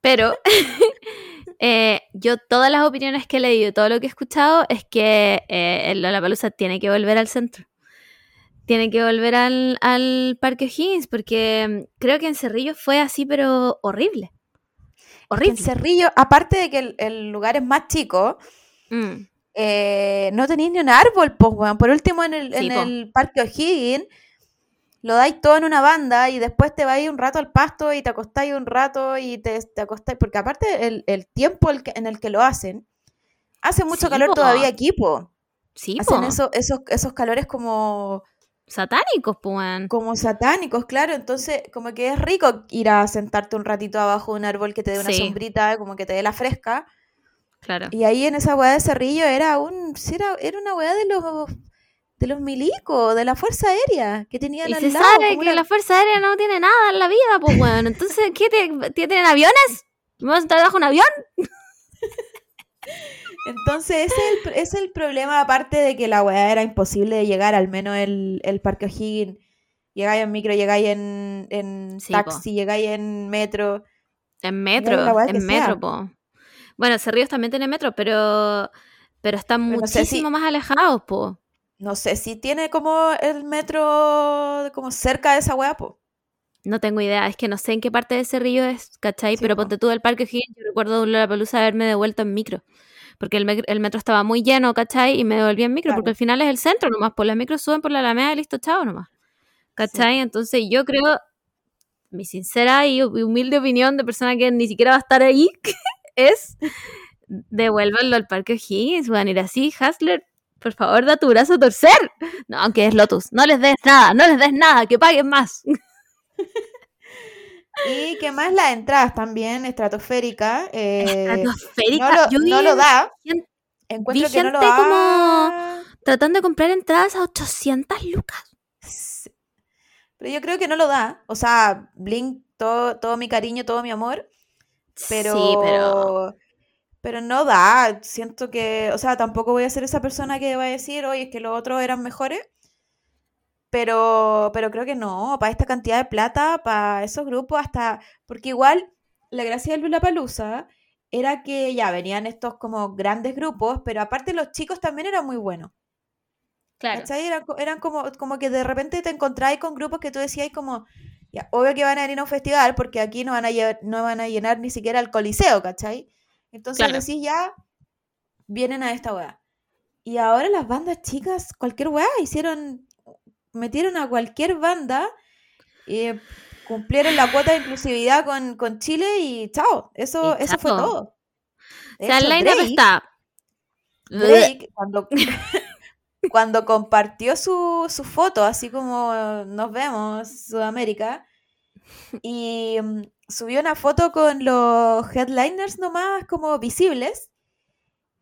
Pero *laughs* eh, yo, todas las opiniones que he leído, todo lo que he escuchado, es que eh, el Lollapalooza tiene que volver al centro. Tiene que volver al, al Parque O'Higgins, porque mm, creo que en Cerrillo fue así, pero horrible. Que en Horrible. Cerrillo, aparte de que el, el lugar es más chico, Mm, eh, no tenéis ni un árbol, pues, weón. Por último, en el, Sí, en el Parque O'Higgins, lo dais todo en una banda y después te vais un rato al pasto y te acostáis un rato y te, te acostáis. Porque aparte, el, el tiempo el que- en el que lo hacen, hace mucho Sí, calor po. todavía aquí, po. sí, Hacen po. eso- esos, esos calores como, Satánicos, pues, como satánicos, claro. Entonces, como que es rico ir a sentarte un ratito abajo de un árbol que te dé una Sí. sombrita, como que te dé la fresca. Claro. Y ahí en esa weá de Cerrillo era un era, era una weá de los de los milicos, de la Fuerza Aérea, que tenían Y al se lado. sabe que una- la Fuerza Aérea no tiene nada en la vida, pues, weón. Entonces, ¿qué te- tienen aviones? ¿Vamos a estar bajo un avión? *laughs* Entonces, ese es, el, es el problema, aparte de que la weá era imposible de llegar, al menos el, el Parque O'Higgins. Llegáis en micro, llegáis en, en Sí, po. taxi, llegáis en metro. En metro, en metro, sea. po. Bueno, Cerrillos también tiene metro, pero, pero están Pero no sé muchísimo si- más alejados, po. No sé si tiene como el metro como cerca de esa weá, po. No tengo idea, es que no sé en qué parte de Cerrillo es, ¿cachai? Sí, pero po. ponte tú del Parque O'Higgins, yo recuerdo de la pelusa haberme devuelto en micro. Porque el, me- el metro estaba muy lleno, ¿cachai? Y me devolví en micro, Claro. porque al final es el centro nomás, pues las micros suben por la Alameda y listo, chao nomás. ¿Cachai? Entonces yo creo, mi sincera y hu- humilde opinión de persona que ni siquiera va a estar ahí, *laughs* es devuélvanlo al Parque O'Higgins, van a ir así, Hasler, por favor, da tu brazo a torcer. No, aunque es Lotus, no les des nada, no les des nada, que paguen más. *laughs* Y que más las entradas también, estratosférica. eh, Estratosférica. no, lo, Yo vi no lo da. gente Encuentro vi que no lo gente da. tratando de comprar entradas a 800 lucas. Sí. Pero yo creo que no lo da. O sea, Blink, todo, todo mi cariño, todo mi amor. Pero, Sí, pero pero no da. Siento que, o sea, tampoco voy a ser esa persona que va a decir, oye, es que los otros eran mejores. Pero, pero creo que no, para esta cantidad de plata, para esos grupos, hasta. Porque igual la gracia del Lollapalooza era que ya venían estos como grandes grupos, pero aparte los chicos también eran muy buenos. claro. ¿Cachai? Eran, eran como, como que de repente te encontráis con grupos que tú decías como, ya, obvio que van a ir a un festival porque aquí no van a, lle- no van a llenar ni siquiera el coliseo, ¿cachai? Entonces Claro. decís ya, vienen a esta weá. Y ahora las bandas chicas, cualquier weá, hicieron, metieron a cualquier banda, y cumplieron la cuota de inclusividad con, con Chile y chao, eso, Y eso fue todo. O De sea, el line-up Drake- está. Drake, cuando, *laughs* cuando compartió su, su foto, así como nos vemos, Sudamérica, y mm, subió una foto con los headliners nomás como visibles,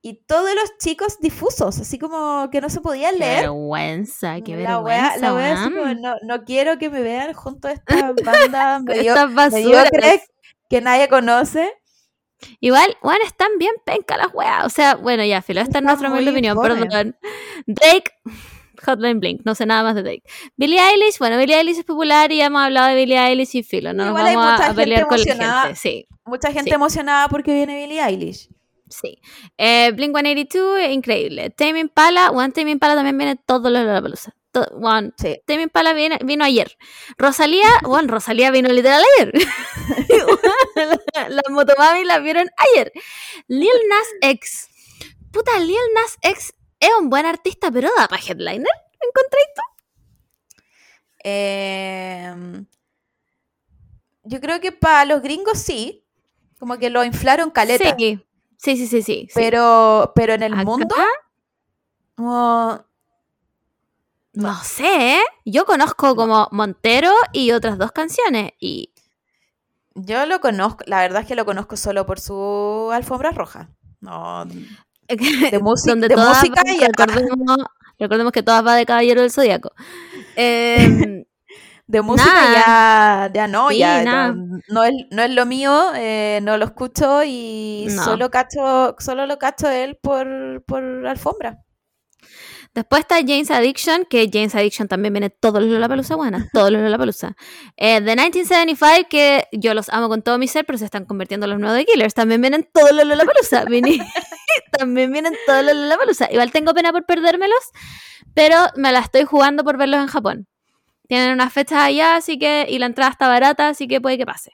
y todos los chicos difusos, así como que no se podían Qué leer. vergüenza, qué La wea, vergüenza. la wea así como, no, no quiero que me vean junto a *laughs* esta banda medio, Estas basuras. mediocre que nadie conoce. Igual, bueno, están bien penca las weas. O sea, bueno, ya, filo, esta es nuestra humilde opinión, perdón. Drake, *laughs* Hotline Blink, no sé nada más de Drake. Billie Eilish, bueno, Billie Eilish es popular y ya hemos hablado de Billie Eilish y filo, no nos hay vamos mucha a, gente pelear con la gente. Sí, Mucha gente Sí. emocionada porque viene Billie Eilish. sí. Eh, Blink 182, increíble. Tame Impala, One Tame Impala también viene todos los Lollapalooza. One, Sí. Impala viene, vino ayer. Rosalía, *laughs* bueno, Rosalía vino literal ayer. *laughs* las motomami las vieron ayer. Lil Nas X. Puta, Lil Nas X es un buen artista, pero da para headliner. ¿Encontré? Em, yo creo que para los gringos sí, como que lo inflaron caleta, Sí. Sí, sí, sí, sí. sí. pero, pero en el Acá, mundo, No sé, ¿eh? Yo conozco como Montero y otras dos canciones. Y yo lo conozco, la verdad es que lo conozco solo por su alfombra roja. No, de, *laughs* música donde de todas música y recordemos, recordemos que todas va de Caballero del Zodíaco. Em, *laughs* de música ya, ya no, Sí, ya nada. no, no es, no es lo mío, eh, no lo escucho y No. solo cacho, solo lo cacho él por, por alfombra. Después está James Addiction, que James Addiction también viene todos los Lollapalooza, buena, *laughs* todos los Lollapalooza. Eh, The 1975, que yo los amo con todo mi ser, pero se están convirtiendo en los nuevos de Killers, también vienen todos los Lollapalooza. *laughs* *laughs* También vienen todos los Lollapalooza. Igual tengo pena por perdérmelos, pero me la estoy jugando por verlos en Japón. Tienen unas fechas allá, así que, y la entrada está barata, así que puede que pase.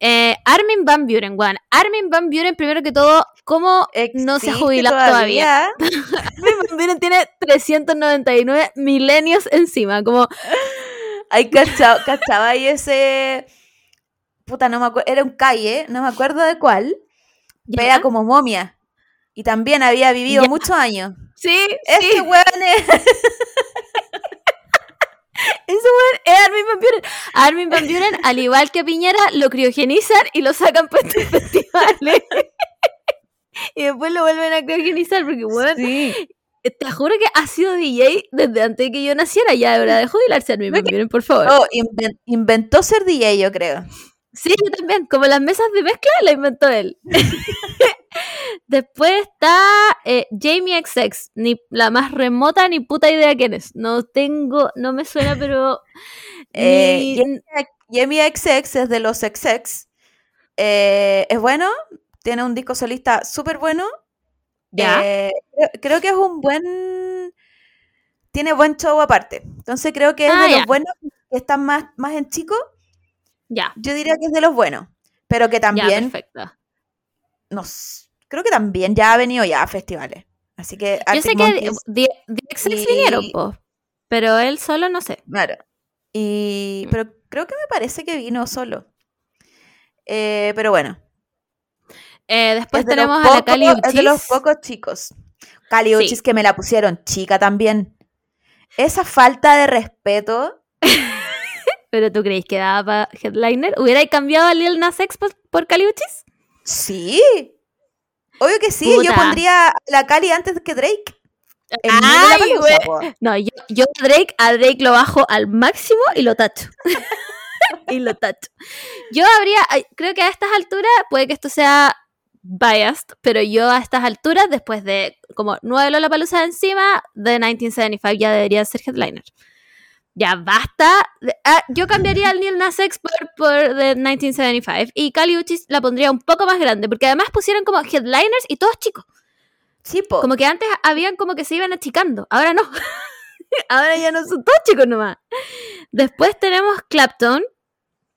Eh, Armin Van Buren, weón. Armin Van Buren, primero que todo, ¿cómo no se ha ¿Existe jubilado todavía? *laughs* Armin Van Buren tiene 399 milenios encima, como Ay, cachaba, cachaba ahí ese. Puta, no me acuerdo. Era un calle, no me acuerdo de cuál. ¿Ya? Era como momia. Y también había vivido Ya. muchos años. Sí, Este sí, weón es. Ese weón es Armin Van Buren. Armin Van Buren, al igual que Piñera, lo criogenizan y lo sacan para estos *laughs* festivales. y después lo vuelven a criogenizar porque, weón, Sí. te juro que ha sido DJ desde antes de que yo naciera. Ya de verdad de jubilarse Armin Van Buren, por favor. Oh, inven- inventó ser DJ, yo creo. Sí, yo también. Como las mesas de mezcla la inventó él. *laughs* Después está eh, Jamie XX. Ni la más remota ni puta idea quién es. No tengo, no me suena, pero. *laughs* Eh, ni- Jamie, XX es de los XX. Eh, es bueno, tiene un disco solista súper bueno. Ya. Creo, creo que es un buen. Tiene buen show aparte. Entonces creo que es Ah, de los ya. buenos que están más, más en chico. Ya. Yo diría que es de los buenos. Pero que Ya, también. perfecto. no s- creo que también ya ha venido ya a festivales. Así que. Yo sé que Monkeys, The, The XX y- vinieron, po, pero él solo no sé. Claro. Y, Mm. pero creo que me parece que vino solo. Eh, pero bueno. Eh, después de tenemos a la Cali Es de los Uchis. pocos chicos. Cali Sí. Uchis que me la pusieron chica también. Esa falta de respeto. *laughs* Pero tú crees que daba para headliner? ¿Hubierais cambiado a Lil Nas X por, por Cali Uchis? Sí. Obvio que sí. Yo pondría la Cali antes que Drake. Ay, güey. No, yo, yo a Drake, a Drake lo bajo al máximo y lo tacho. *laughs* y lo tacho. Yo habría, creo que a estas alturas, puede que esto sea biased, pero yo a estas alturas, después de como nueve Lollapalooza encima, de 1975 ya debería ser headliner. Ya basta. ah, yo cambiaría al Neil Nas X por, por The 1975 y Kali Uchis la pondría un poco más grande, porque además pusieron como headliners y todos chicos. Sí, po. Como que antes habían como que se iban achicando, ahora no. *laughs* ahora ya no son todos chicos nomás. Después tenemos Clapton.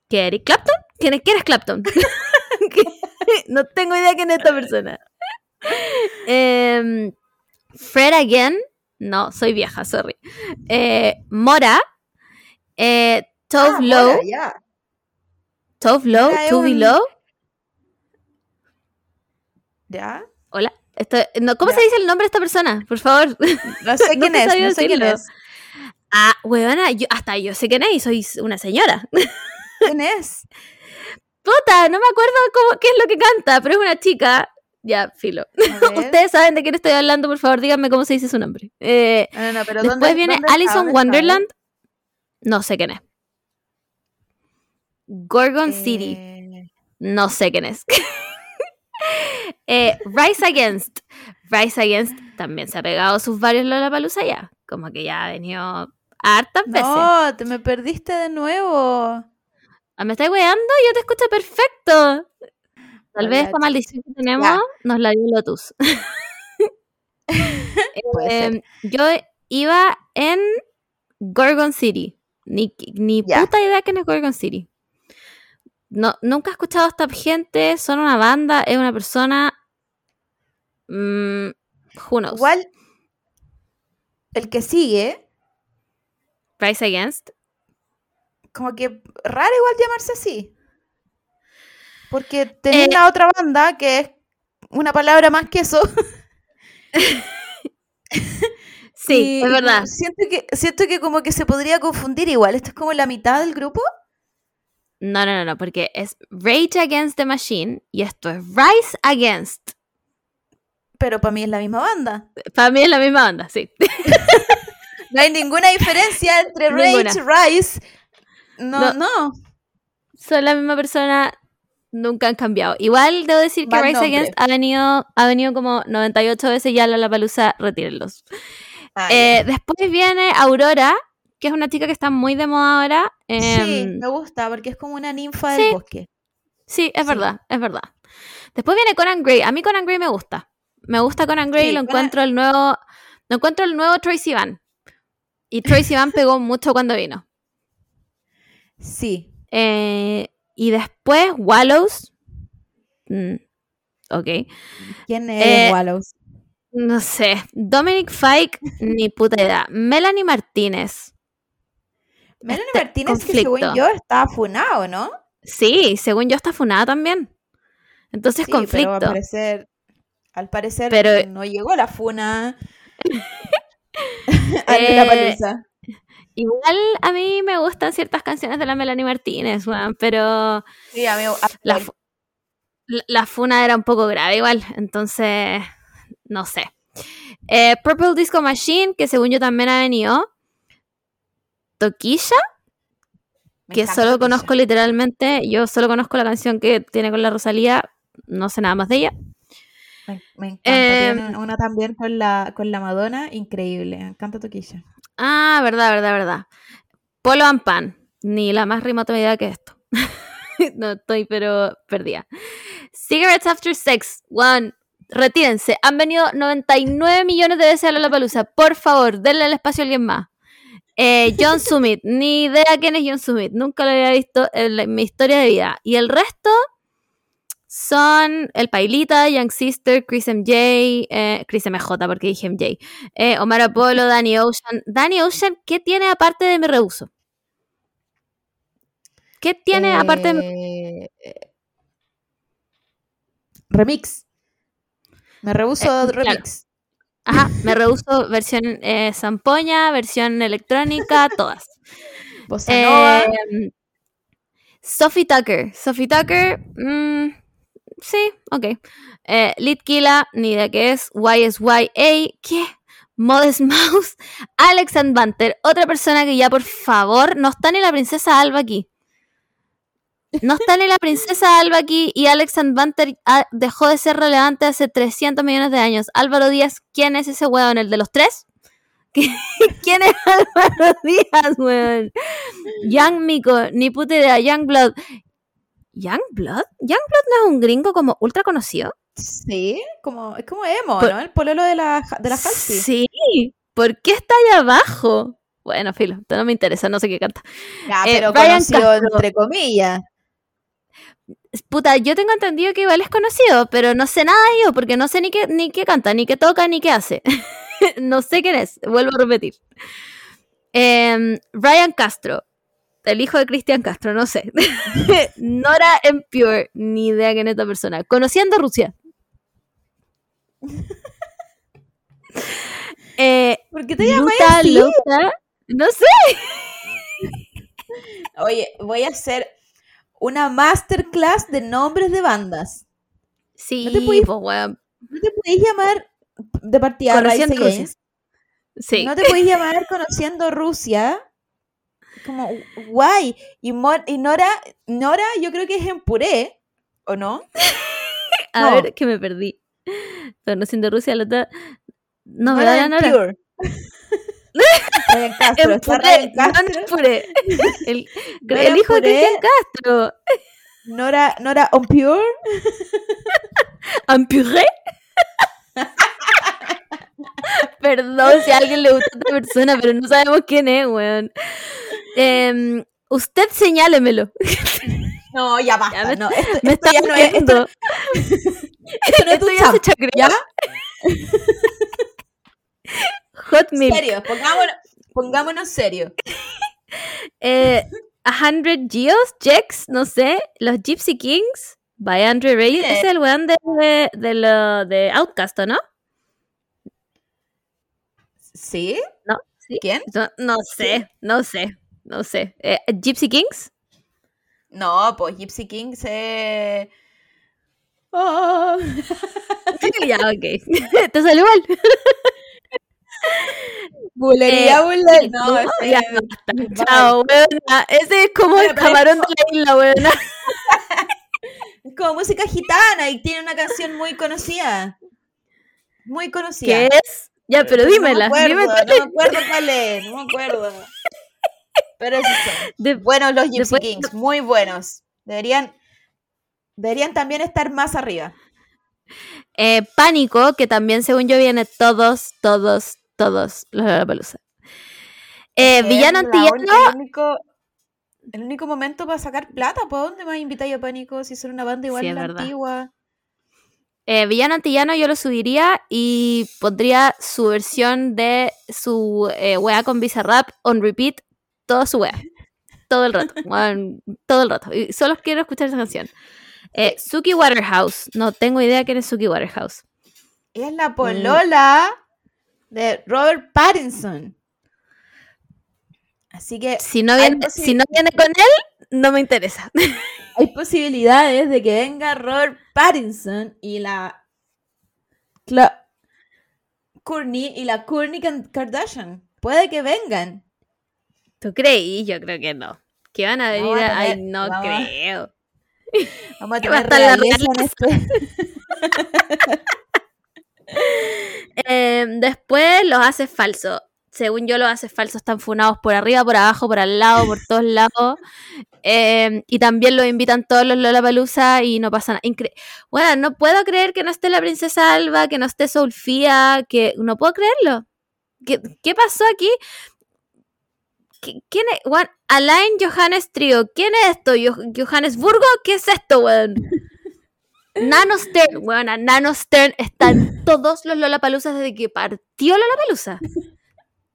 ¿Qué Eric Clapton? ¿Quién es, quién es Clapton? *laughs* no tengo idea quién es esta persona. Em, Fred Again. No, soy vieja, sorry. Eh, Mora. Eh, Tove Ah, Lo. mola, ya. Tove Lo. Mora es Tubi un- Lo. ¿Ya? Hola. Esto, no, ¿Cómo Ya. se dice el nombre de esta persona? Por favor. *laughs* *laughs* No sé quién es, no sé quién es. Ah, huevona, yo, hasta yo sé quién es y soy una señora. ¿Quién es? *laughs* Puta, no me acuerdo cómo, qué es lo que canta, pero es una chica. Ya, filo. *laughs* Ustedes saben de quién estoy hablando, por favor, díganme cómo se dice su nombre. Eh, No, no, no, pero después ¿dónde- viene dónde? Alison. Wonderland. No sé quién es. Gorgon City. Eh, No sé quién es. *laughs* Eh, Rise Against. Rise Against también se ha pegado sus varios Lollapalooza ya. Como que ya ha venido hartas veces. No, te me perdiste de nuevo. Ah, ¿Me estás weando? Yo te escucho perfecto. Tal vez esta maldición que tenemos Ya. nos la dio Lotus. *laughs* Em, yo iba en Gorgon City. Ni, ni puta idea quién es Gorgon City. No, nunca he escuchado a esta gente. Son una banda, es una persona. Mm, who knows? Igual, el que sigue, Rise Against. como que raro igual llamarse así. Porque tenía Eh, una otra banda que es una palabra más que eso. *laughs* Sí, y- es verdad. Siento que, siento que como que se podría confundir igual. Esto es como la mitad del grupo. No, no, no, no, porque es Rage Against the Machine y esto es Rise Against. Pero para mí es la misma banda. Para mí es la misma banda, sí. *laughs* No hay ninguna diferencia entre Ninguna. Rage, Rise. No, No. no. Son la misma persona, nunca han cambiado. Igual debo decir que Rise nombre. Against ha venido, ha venido como 98 veces ya a la palusa, retírenlos. Ah, Eh, después viene Aurora, que es una chica que está muy de moda ahora. sí, Em, me gusta porque es como una ninfa sí. del bosque. Sí, es Sí. verdad, es verdad. Después viene Conan Gray. A mí Conan Gray me gusta. Me gusta Conan Gray, Sí, lo Conan- encuentro el nuevo, lo encuentro el nuevo Troy Sivan. Y Troy Sivan pegó mucho cuando vino. Sí. Eh, y después Wallows. Mm, ok. ¿Quién es Eh, Wallows? No sé. Dominic Fike, ni puta idea. Melanie Martínez. Melanie este Martínez, que según conflicto. yo estaba funado, ¿no? Sí, según yo está funada también. Entonces, Sí, Pero conflicto. al parecer, al parecer Pero- no llegó la funa *laughs* *laughs* a la Eh, palusa. Igual a mí me gustan ciertas canciones de la Melanie Martínez, weón, pero Sí, amigo. la, la- funa era un poco grave igual, entonces no sé. Eh, Purple Disco Machine, que según yo también ha venido. Toquilla, que solo conozco literalmente, yo solo conozco la canción que tiene con la Rosalía, no sé nada más de ella. Me, me encanta. Eh, Tiene una también con la, con la Madonna, increíble. Me encanta Toquilla. Ah, verdad, verdad, verdad. Polo and Pan, ni la más remota idea que esto. *laughs* no estoy, pero perdida. Cigarettes After Sex, one. Retírense. Han venido 99 millones de veces a la palusa. Por favor, denle el espacio a alguien más. Eh, John Summit, *laughs* ni idea quién es John Summit. Nunca lo había visto en, la- en mi historia de vida. Y el resto son El Pailita, Young Sister, Chris MJ, eh, Chris MJ, porque dije MJ. Eh, Omar Apollo, Danny Ocean. Danny Ocean, ¿qué tiene aparte de mi reuso? ¿Qué tiene aparte de. Eh, Remix. Me rehuso Eh, claro. remix. Ajá, me rehuso versión eh, zampoña, versión electrónica, *laughs* todas. Bossa. Eh, Sophie Tucker. Sophie Tucker, mm, sí, ok. Eh, Litkila, ni idea qué es. YSYA, ¿qué? Modest *laughs* Mouse. Alex and Banter, otra persona que ya por favor, no está ni la princesa Alba aquí. No está ni la princesa *laughs* Alba aquí y Alex and Banter ah, dejó de ser relevante hace 300 millones de años. Álvaro Díaz, ¿quién es ese weón? ¿El de los tres? *laughs* ¿Quién es Álvaro Díaz, weón? Young Miko, ni puta idea. Young Blood. ¿Young Blood? ¿Young Blood no es un gringo como ultra conocido? Sí, como, es como emo, Por- ¿no? El pololo de la, de la Halsey. Sí. ¿Por qué está ahí abajo? Bueno, filo, esto no me interesa, no sé qué canta. Ya, Eh, pero Brian conocido Castro. entre comillas. Puta, yo tengo entendido que igual es conocido, pero no sé nada de ello, porque no sé ni qué, ni qué canta, ni qué toca, ni qué hace. *laughs* no sé quién es, vuelvo a repetir. Em, Ryan Castro, el hijo de Cristian Castro, no sé. *laughs* Nora Pure, ni idea quién es esta persona. Conociendo Rusia. *laughs* eh, ¿Por qué te llamas Luta así? Loca, no sé. *laughs* Oye, voy a hacer una masterclass de nombres de bandas. Sí, No te puedes- pues, weón. No te podéis llamar de partida Conociendo Rusia. Sí. No te podéis llamar conociendo Rusia. Como, guay. Y, Mor- y Nora, Nora, yo creo que es en puré, ¿o no? *laughs* A No. ver, que me perdí. Conociendo Rusia, la otra. No, Nora ¿verdad, en Nora? Pure. *laughs* Castro, En puré, no en puré. *laughs* El, Nora el en hijo de. Cristian Castro. Nora, Nora on Pure. ¿En puré? Perdón si a alguien le gusta a otra persona, pero no sabemos quién es, weón. Em, usted señálemelo. No, ya basta. Ya me- no, esto, Me esto está ya no es, esto, no es tu ya se. ¿ya? Hot Milk. Serio, pongámonos, pongámonos serio. Eh, A Hundred Geos, Jex, no sé. Los Gypsy Kings. By Andre Ray. ¿Quién Ese es? el weón de, de, de, lo- de Outcast, ¿o ¿no? ¿Sí? No, sí. ¿Quién? No, no sé, no sé, no sé. Eh, Gypsy Kings. No, pues Gypsy King se... Oh. ya, ok. *laughs* Te salió mal. *laughs* Bulería, Eh, bulería. No, no, ese ya es basta. muy Chao, weona. Ese es como el es camarón de la isla, weona. Es como música gitana y tiene una canción muy conocida. Muy conocida. ¿Qué es? Ya, pero dímela. No me dime acuerdo, no me acuerdo cuál es, no me acuerdo. Pero esos son. De- Buenos los Gypsy Después- Kings, muy buenos. Deberían, deberían también estar más arriba. eh, Pánico, que también según yo viene todos, todos, todos los Lollapalooza. Eh, Es villano la antillano, El único, el único momento para sacar plata, ¿por dónde más invitáis a Pánico si son una banda igual Sí, la antigua? Eh, villano antillano yo lo subiría y pondría su versión de su eh, wea con Bizarrap on repeat, toda su wea. Todo el rato, weón, todo el rato. Y solo quiero escuchar esa canción. Eh, Suki Waterhouse, no tengo idea quién es Suki Waterhouse. Es la polola de Robert Pattinson. Así que Si no viene, posi- si no viene con él, no me interesa. *laughs* hay posibilidades de que venga Robert Pattinson y la Cla- Kourtney y la Kourtney Kan- Kardashian. Puede que vengan. ¿Tú creí? Yo creo que no. Que van a venir a a... Ay, tener- no vamos creo. Vamos a *laughs* Que va a tener la en este. *laughs* Eh, después los haces falsos. Según yo, los haces falsos están funados por arriba, por abajo, por al lado, por todos lados. Eh, y también los invitan todos los Lollapalooza y no pasa nada. Bueno, no puedo creer que no esté la princesa Alba, que no esté Soulfía, que no puedo creerlo. ¿Qué, pasó aquí? ¿Qui- ¿Quién es? Juan, Alain Johannes Trio. ¿Quién es esto? ¿Johannesburgo? ¿Qué es esto, weón? Nano Stern, weón, Nano Stern están todos los Lollapaloozas desde que partió Lollapalooza.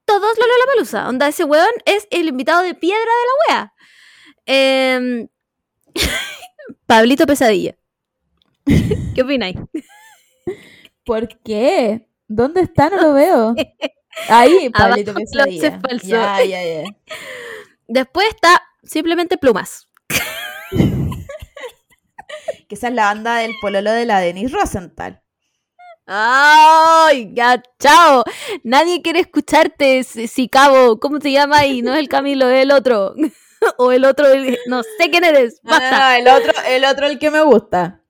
Todos los Lollapalooza. Onda, ese weón es el invitado de piedra de la wea. Em, *laughs* Pablito Pesadilla. *laughs* ¿Qué opináis? ¿Por qué? ¿Dónde está? No lo veo. Ahí, *laughs* Pablito Abajo, Pesadilla. Ya, ya, ya. Después está simplemente Plumas. Que esa es la banda del pololo de la Denise Rosenthal. ¡Ay! Ya, chao. Nadie quiere escucharte, si cabo. ¿Cómo te llamas? Y no es el Camilo, es el otro. *laughs* o el otro, el- no sé quién eres. No, no, Basta. no, el otro, el otro el que me gusta.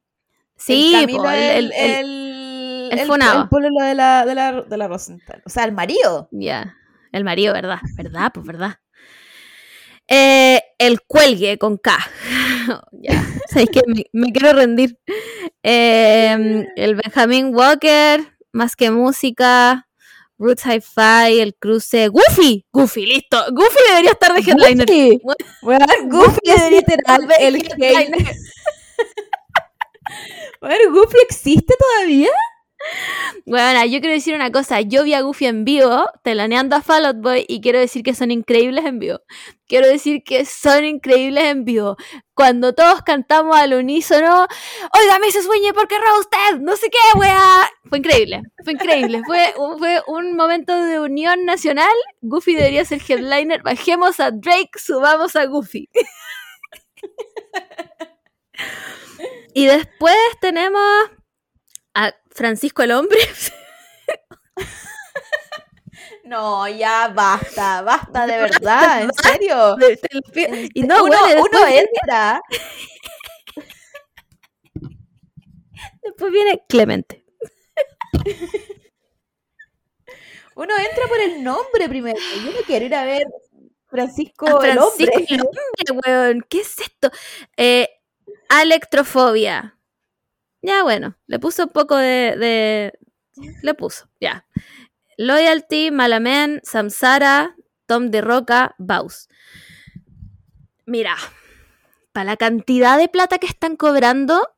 sí, el Camilo po, el, el- el- el, pololo de la, de, la, de la Rosenthal. O sea, el marido. Ya, el marido, ¿verdad? ¿Verdad? Pues verdad. Eh, el cuelgue con K. *laughs* ya, sabéis que me, me quiero rendir. Eh, el Benjamin Walker, más que música. Roots Hi-Fi, el cruce. Goofy, Goofy, listo. Goofy debería estar de headliner. Goofy. Weón, Goofy es debería estar el headliner. Weón, *laughs* Goofy existe todavía. Bueno, yo quiero decir una cosa. Yo vi a Goofy en vivo, teloneando a Fall Out Boy, y quiero decir que son increíbles en vivo. Quiero decir que son increíbles en vivo. Cuando todos cantamos al unísono, oiga, me se sueñe porque usted, no sé qué, wea. Fue increíble, fue increíble. Fue, fue un momento de unión nacional. Goofy debería ser headliner. Bajemos a Drake, subamos a Goofy. *laughs* y después tenemos a Francisco el Hombre. *laughs* No, ya basta, basta de verdad, en serio. y no, uno, bueno, uno viene, entra. *laughs* después viene Clemente. Uno entra por el nombre primero. Yo no quiero ir a ver Francisco, hombre. el hombre, weón. ¿Qué es esto? Eh, Electrofobia. Ya, bueno, le puso un poco de, de- Le puso, ya. Loyalty, Malamen, Samsara, Tom de Roca, Baus. Mira, para la cantidad de plata que están cobrando,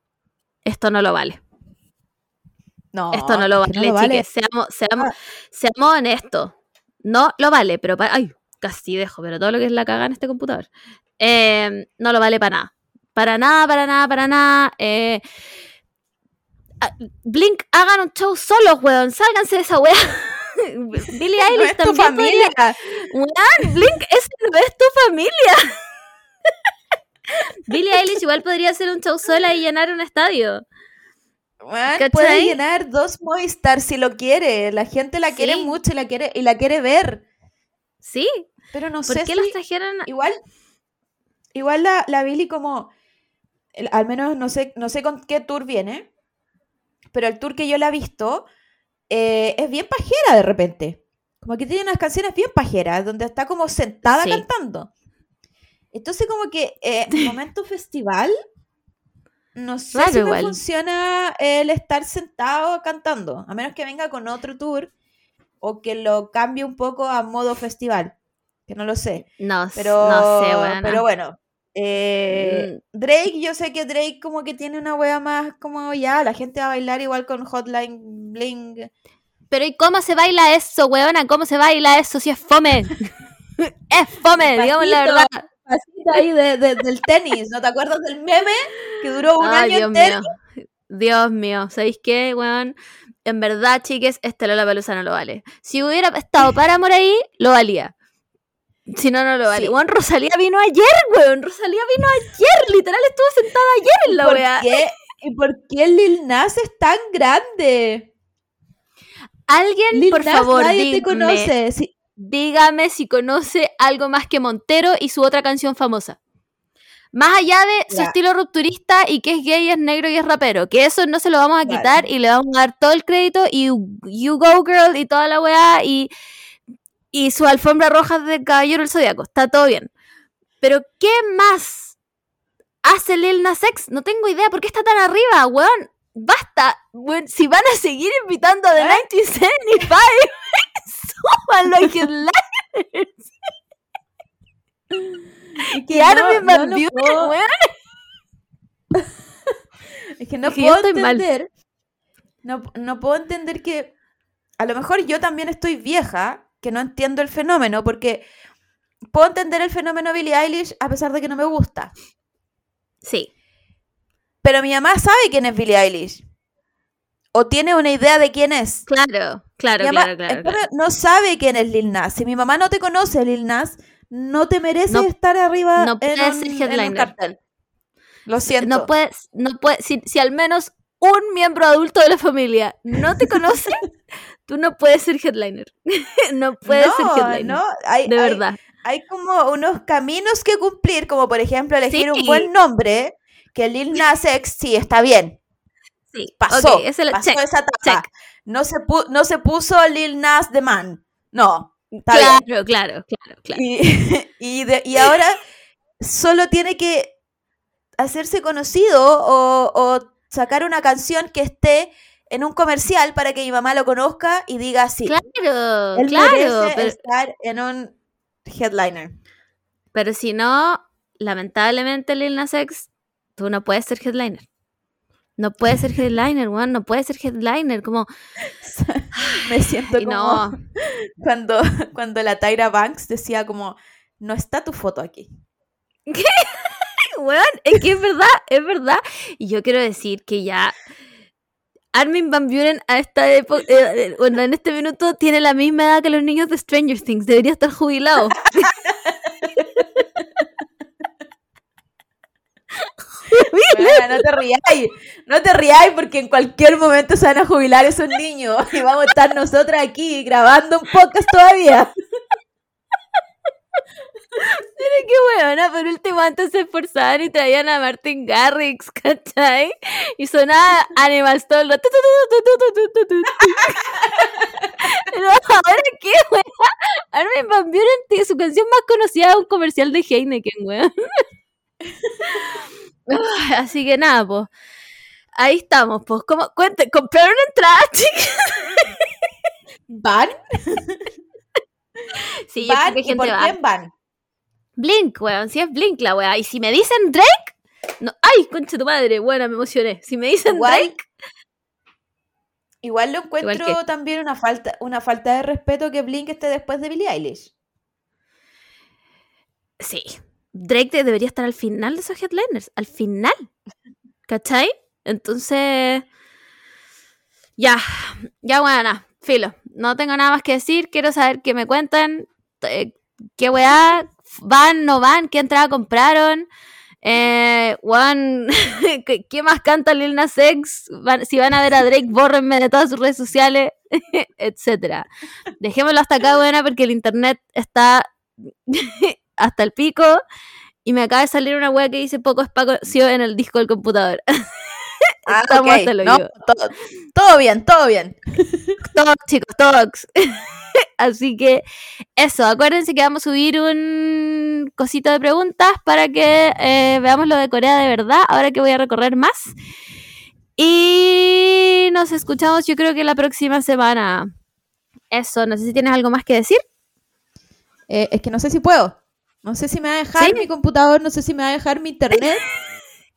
esto no lo vale. No, Esto no lo vale, chiques. Seamos, seamos, Ah. seamos honestos. No lo vale, pero para. Ay, casi dejo, pero todo lo que es la caga en este computador. Eh, no lo vale para nada. Para nada, para nada, para nada. Eh, Blink, hagan un show solos, weón. Sálganse de esa weá. *laughs* Billie No Eilish es tu también. familia. Weón, Blink, no es tu familia. *laughs* Billie Eilish igual podría hacer un show sola y llenar un estadio. Weón, ¿Cachai? puede llenar dos Movistar si lo quiere. La gente la quiere mucho y la quiere, y la quiere ver. Sí. Pero no ¿Por sé qué si... las trajeron? Igual, igual la, la Billy como, el- al menos no sé, no sé con qué tour viene, pero el tour que yo la he visto eh, es bien pajera de repente. Como que tiene unas canciones bien pajeras, donde está como sentada Sí. cantando. Entonces como que eh, *laughs* momento festival, no sé Raro si me funciona el estar sentado cantando, a menos que venga con otro tour o que lo cambie un poco a modo festival, que no lo sé. No, Pero, no sé, weona. pero bueno. Eh, Mm. Drake, yo sé que Drake como que tiene una wea más como ya, la gente va a bailar igual con Hotline Bling. Pero ¿y cómo se baila eso, weona? ¿Cómo se baila eso si es fome? *laughs* es fome, digamos la verdad. Pasito ahí de- de- del tenis, ¿no te acuerdas del meme que duró un Ay, año Dios entero? mío. Dios mío, ¿sabéis qué, weón? En verdad, chiques, este Lola Palusa no lo vale. Si hubiera estado Paramore ahí, lo valía. Si no, no lo vale. Sí. Weón, Rosalía vino ayer, weón. Rosalía vino ayer. Literal, estuvo sentada ayer en la ¿Por qué? ¿Y por qué Lil Nas es tan grande? Alguien, Lil por Nas, favor, nadie te dígame, conoce. Sí, dígame si conoce algo más que Montero y su otra canción famosa. Más allá de su estilo rupturista y que es gay, es negro y es rapero. Que eso no se lo vamos a Vale. quitar y le vamos a dar todo el crédito y You Go Girl y toda la weá y, y su alfombra roja de Caballero del Zodíaco. Está todo bien. Pero ¿qué más hace Lil Nas X? No tengo idea. ¿Por qué está tan arriba, weón? Basta. Weón, si van a seguir invitando a The ¿Eh? 1975, *laughs* súbanlo a Headliners. es que no- Armin no Van puedo- weón. *laughs* Es que no Es que yo puedo entender. No, no puedo entender que. A lo mejor yo también estoy vieja, que no entiendo el fenómeno, porque puedo entender el fenómeno Billie Eilish a pesar de que no me gusta. Sí. Pero mi mamá sabe quién es Billie Eilish. O tiene una idea de quién es. Claro, claro, Mi mamá, claro, claro, no sabe quién es Lil Nas. Si mi mamá no te conoce, Lil Nas, no te mereces No- estar arriba no en, un, ser en un cartel. Lo siento. No puedes, no puedes, si, si al menos un miembro adulto de la familia no te conoce, *laughs* tú no puedes ser headliner. *laughs* no puedes ser headliner. no, hay, de hay- verdad. hay como unos caminos que cumplir, como por ejemplo elegir Sí. un buen nombre, que Lil Nas X sí está bien, Sí. pasó, pasó check, esa etapa. check. No se, no se puso Lil Nas the Man, no, está Claro, bien. claro, claro, claro. Y, *laughs* y, de- y ahora solo tiene que hacerse conocido o, o sacar una canción que esté en un comercial para que mi mamá lo conozca y diga sí. Claro, él claro. Pero, estar en un headliner. pero si no, lamentablemente, Lil Nas X, tú no puedes ser headliner. No puedes ser headliner, weón, no puedes ser headliner. Como, *laughs* Me siento como no, cuando, cuando la Tyra Banks decía como, no está tu foto aquí. *laughs* Weón, es que es verdad, es verdad. Y yo quiero decir que ya Armin Van Buren a esta época, eh, bueno, en este minuto tiene la misma edad que los niños de Stranger Things. Debería estar jubilado. No te riáis, no te riáis porque en cualquier momento se van a jubilar esos niños y vamos a estar nosotras aquí grabando un podcast todavía. Qué weona, por último antes se esforzaban y traían a Martin Garrix, *laughs* ¿cachai? Y sonaba tu, tu. Pero *laughs* ahora qué, weón. Armin Van Buren su canción más conocida es un comercial de Heineken, weón. *laughs* Así que nada, pues. Ahí estamos, pues. ¿Cómo? Cuente, ¿compraron entrada, chicas? ¿Van? Sí, yo creo que ¿Y gente por va. quién van? Blink, weón. Si es Blink la weá. Y si me dicen Drake. No, ay, concha tu madre. Buena, me emocioné. Si me dicen Igual, Drake. igual lo encuentro que- también una falta, una falta de respeto que Blink esté después de Billie Eilish. Sí. Drake de- debería estar al final de esos headliners. Al final. ¿Cachai? Entonces. Ya. Ya, bueno, filo. No tengo nada más que decir. Quiero saber que me cuentan. eh, ¿Qué weá? ¿Van, no van? ¿Qué entrada compraron? Eh, weón, *laughs* ¿qué, más canta Lil Nas X? Van- si van a ver a Drake, bórrenme de todas sus redes sociales. *laughs* etcétera. Dejémoslo hasta acá, buena, porque el internet está *laughs* hasta el pico y me acaba de salir una web que dice poco espacio en el disco del computador. Ah, Estamos hasta no, todo, todo, bien, todo bien. Todos, chicos, todos. *laughs* Así que eso, acuérdense que vamos a subir un cosito de preguntas para que eh, veamos lo de Corea de verdad, ahora que voy a recorrer más. Y nos escuchamos yo creo que la próxima semana. Eso, no sé si tienes algo más que decir. Eh, es que no sé si puedo. No sé si me va a dejar mi computador, no sé si me va a dejar mi internet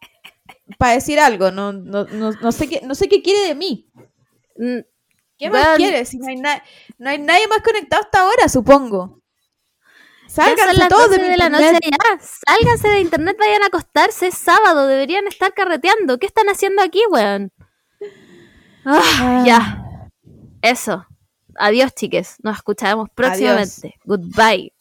*laughs* para decir algo. No, no, no, sé qué, no sé qué quiere de mí. Mm, ¿Qué más quiere? Si no hay, no hay nadie más conectado hasta ahora, supongo. Sálganse todos de, de la noche ya. Sálganse de internet, vayan a acostarse. Es sábado, deberían estar carreteando. ¿Qué están haciendo aquí, weón? Ah, ah. Ya. Eso. Adiós, chiques. Nos escucharemos próximamente. Goodbye.